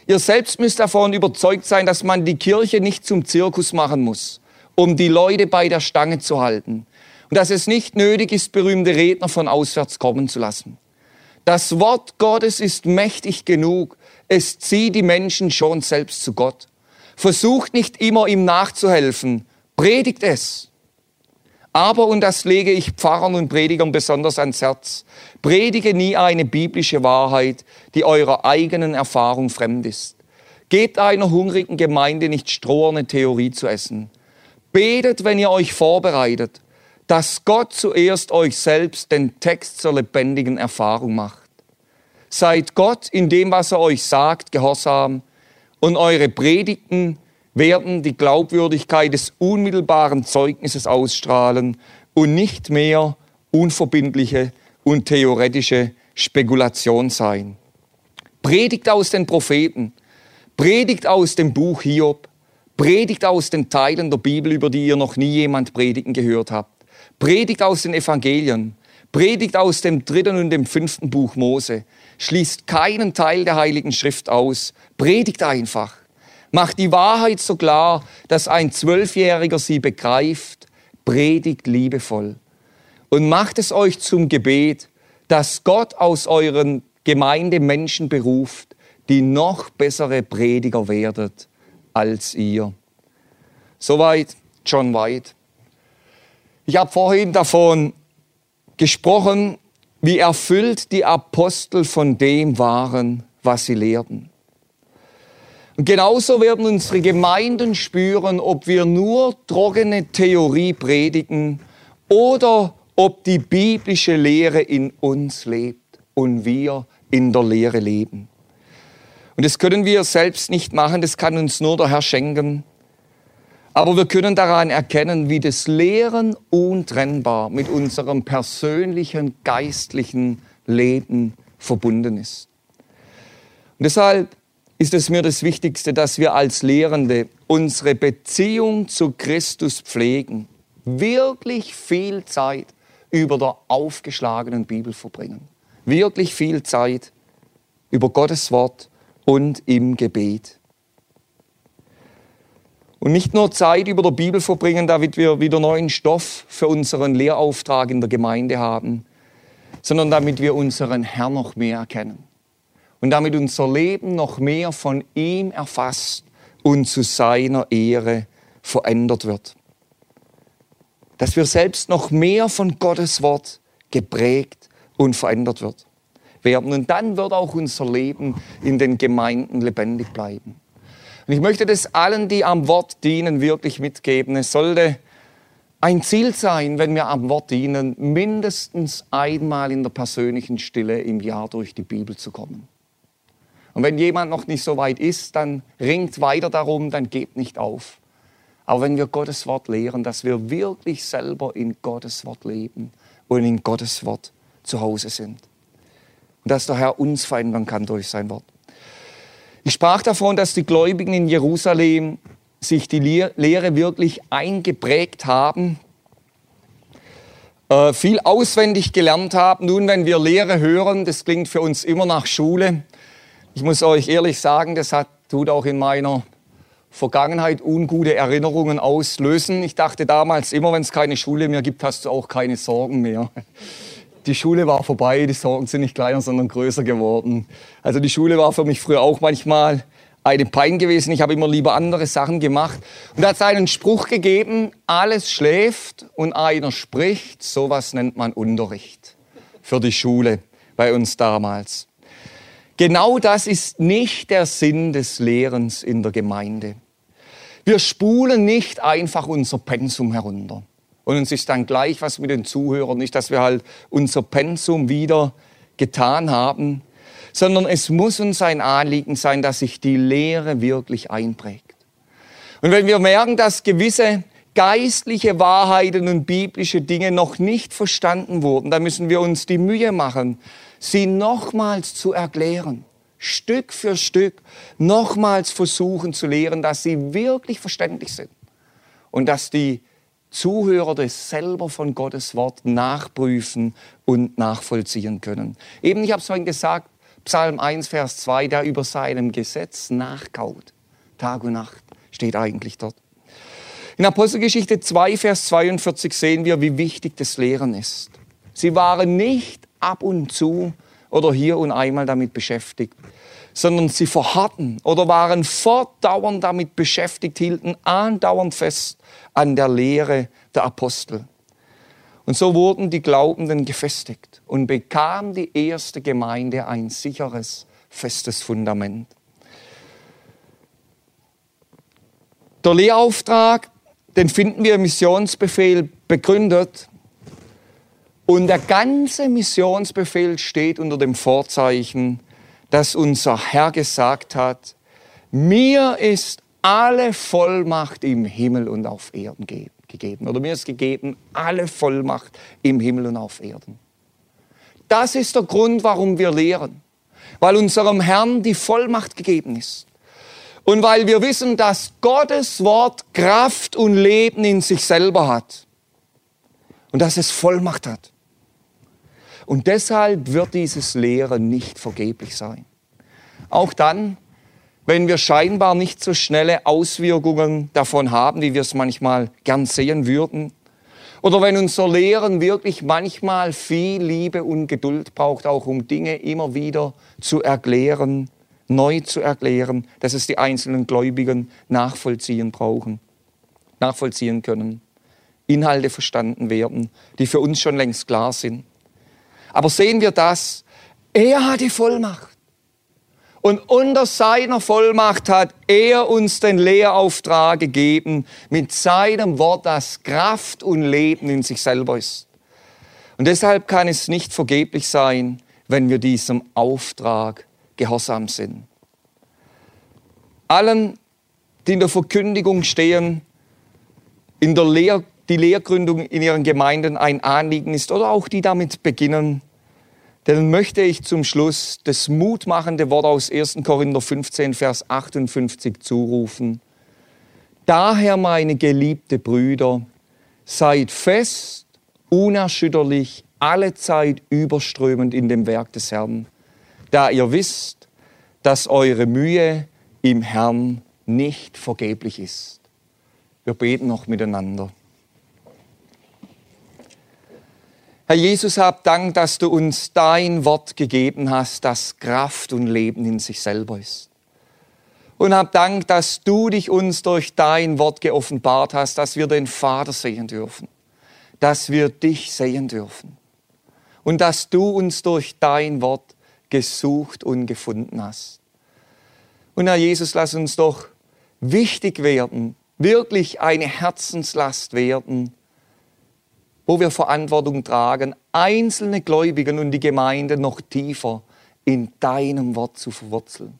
Ihr selbst müsst davon überzeugt sein, dass man die Kirche nicht zum Zirkus machen muss, um die Leute bei der Stange zu halten. Und dass es nicht nötig ist, berühmte Redner von auswärts kommen zu lassen. Das Wort Gottes ist mächtig genug. Es zieht die Menschen schon selbst zu Gott. Versucht nicht immer ihm nachzuhelfen. Predigt es. Aber, und das lege ich Pfarrern und Predigern besonders ans Herz, predige nie eine biblische Wahrheit, die eurer eigenen Erfahrung fremd ist. Gebt einer hungrigen Gemeinde nicht stroherne Theorie zu essen. Betet, wenn ihr euch vorbereitet, dass Gott zuerst euch selbst den Text zur lebendigen Erfahrung macht. Seid Gott in dem, was er euch sagt, gehorsam. Und eure Predigten werden die Glaubwürdigkeit des unmittelbaren Zeugnisses ausstrahlen und nicht mehr unverbindliche und theoretische Spekulation sein. Predigt aus den Propheten, predigt aus dem Buch Hiob, predigt aus den Teilen der Bibel, über die ihr noch nie jemand predigen gehört habt. Predigt aus den Evangelien, predigt aus dem dritten und dem fünften Buch Mose, schließt keinen Teil der Heiligen Schrift aus, predigt einfach. Macht die Wahrheit so klar, dass ein Zwölfjähriger sie begreift. Predigt liebevoll. Und macht es euch zum Gebet, dass Gott aus euren Gemeinde Menschen beruft, die noch bessere Prediger werdet als ihr. Soweit John White. Ich habe vorhin davon gesprochen, wie erfüllt die Apostel von dem waren, was sie lehrten. Und genauso werden unsere Gemeinden spüren, ob wir nur trockene Theorie predigen oder ob die biblische Lehre in uns lebt und wir in der Lehre leben. Und das können wir selbst nicht machen, das kann uns nur der Herr schenken. Aber wir können daran erkennen, wie das Lehren untrennbar mit unserem persönlichen geistlichen Leben verbunden ist. Und deshalb ist es mir das Wichtigste, dass wir als Lehrende unsere Beziehung zu Christus pflegen, wirklich viel Zeit über der aufgeschlagenen Bibel verbringen, wirklich viel Zeit über Gottes Wort und im Gebet. Und nicht nur Zeit über der Bibel verbringen, damit wir wieder neuen Stoff für unseren Lehrauftrag in der Gemeinde haben, sondern damit wir unseren Herrn noch mehr erkennen und damit unser Leben noch mehr von ihm erfasst und zu seiner Ehre verändert wird. Dass wir selbst noch mehr von Gottes Wort geprägt und verändert wird werden. Und dann wird auch unser Leben in den Gemeinden lebendig bleiben. Und ich möchte das allen, die am Wort dienen, wirklich mitgeben. Es sollte ein Ziel sein, wenn wir am Wort dienen, mindestens einmal in der persönlichen Stille im Jahr durch die Bibel zu kommen. Und wenn jemand noch nicht so weit ist, dann ringt weiter darum, dann gebt nicht auf. Aber wenn wir Gottes Wort lehren, dass wir wirklich selber in Gottes Wort leben und in Gottes Wort zu Hause sind. Und dass der Herr uns verändern kann durch sein Wort. Ich sprach davon, dass die Gläubigen in Jerusalem sich die Lehre wirklich eingeprägt haben, äh, viel auswendig gelernt haben. Nun, wenn wir Lehre hören, das klingt für uns immer nach Schule. Ich muss euch ehrlich sagen, das hat, tut auch in meiner Vergangenheit ungute Erinnerungen auslösen. Ich dachte damals immer, wenn es keine Schule mehr gibt, hast du auch keine Sorgen mehr. Die Schule war vorbei, die Sorgen sind nicht kleiner, sondern größer geworden. Also die Schule war für mich früher auch manchmal eine Pein gewesen. Ich habe immer lieber andere Sachen gemacht. Und da hat es einen Spruch gegeben, alles schläft und einer spricht. Sowas nennt man Unterricht für die Schule bei uns damals. Genau das ist nicht der Sinn des Lehrens in der Gemeinde. Wir spulen nicht einfach unser Pensum herunter. Und uns ist dann gleich was mit den Zuhörern, nicht, dass wir halt unser Pensum wieder getan haben, sondern es muss uns ein Anliegen sein, dass sich die Lehre wirklich einprägt. Und wenn wir merken, dass gewisse geistliche Wahrheiten und biblische Dinge noch nicht verstanden wurden, dann müssen wir uns die Mühe machen, sie nochmals zu erklären. Stück für Stück nochmals versuchen zu lehren, dass sie wirklich verständlich sind. Und dass die Zuhörer das selber von Gottes Wort nachprüfen und nachvollziehen können. Eben, ich habe es vorhin gesagt, Psalm 1, Vers 2, der über seinem Gesetz nachkaut. Tag und Nacht steht eigentlich dort. In Apostelgeschichte 2, Vers 42 sehen wir, wie wichtig das Lehren ist. Sie waren nicht ab und zu oder hier und einmal damit beschäftigt, sondern sie verharrten oder waren fortdauernd damit beschäftigt, hielten andauernd fest an der Lehre der Apostel. Und so wurden die Glaubenden gefestigt und bekam die erste Gemeinde ein sicheres, festes Fundament. Der Lehrauftrag, den finden wir im Missionsbefehl begründet und der ganze Missionsbefehl steht unter dem Vorzeichen, dass unser Herr gesagt hat, mir ist alle Vollmacht im Himmel und auf Erden gegeben. Oder mir ist gegeben alle Vollmacht im Himmel und auf Erden. Das ist der Grund, warum wir lehren. Weil unserem Herrn die Vollmacht gegeben ist. Und weil wir wissen, dass Gottes Wort Kraft und Leben in sich selber hat. Und dass es Vollmacht hat. Und deshalb wird dieses Lehren nicht vergeblich sein. Auch dann, wenn wir scheinbar nicht so schnelle Auswirkungen davon haben, wie wir es manchmal gern sehen würden. Oder wenn unser Lehren wirklich manchmal viel Liebe und Geduld braucht, auch um Dinge immer wieder zu erklären, neu zu erklären, dass es die einzelnen Gläubigen nachvollziehen brauchen, nachvollziehen können. Inhalte verstanden werden, die für uns schon längst klar sind. Aber sehen wir das, er hat die Vollmacht. Und unter seiner Vollmacht hat er uns den Lehrauftrag gegeben mit seinem Wort, das Kraft und Leben in sich selber ist. Und deshalb kann es nicht vergeblich sein, wenn wir diesem Auftrag gehorsam sind. Allen, die in der Verkündigung stehen, in der Lehr die Lehrgründung in ihren Gemeinden ein Anliegen ist oder auch die damit beginnen, dann möchte ich zum Schluss das mutmachende Wort aus 1. Korinther 15, Vers 58 zurufen. Daher, meine geliebte Brüder, seid fest, unerschütterlich, alle Zeit überströmend in dem Werk des Herrn, da ihr wisst, dass eure Mühe im Herrn nicht vergeblich ist. Wir beten noch miteinander. Herr Jesus, hab Dank, dass du uns dein Wort gegeben hast, das Kraft und Leben in sich selber ist. Und hab Dank, dass du dich uns durch dein Wort geoffenbart hast, dass wir den Vater sehen dürfen, dass wir dich sehen dürfen und dass du uns durch dein Wort gesucht und gefunden hast. Und Herr Jesus, lass uns doch wichtig werden, wirklich eine Herzenslast werden, wo wir Verantwortung tragen, einzelne Gläubigen und die Gemeinde noch tiefer in deinem Wort zu verwurzeln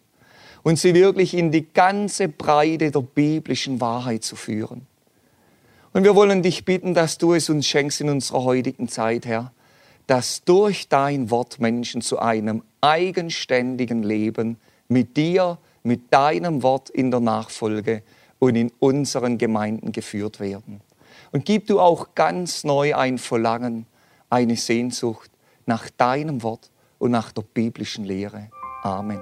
und sie wirklich in die ganze Breite der biblischen Wahrheit zu führen. Und wir wollen dich bitten, dass du es uns schenkst in unserer heutigen Zeit, Herr, dass durch dein Wort Menschen zu einem eigenständigen Leben mit dir, mit deinem Wort in der Nachfolge und in unseren Gemeinden geführt werden. Und gib du auch ganz neu ein Verlangen, eine Sehnsucht nach deinem Wort und nach der biblischen Lehre. Amen.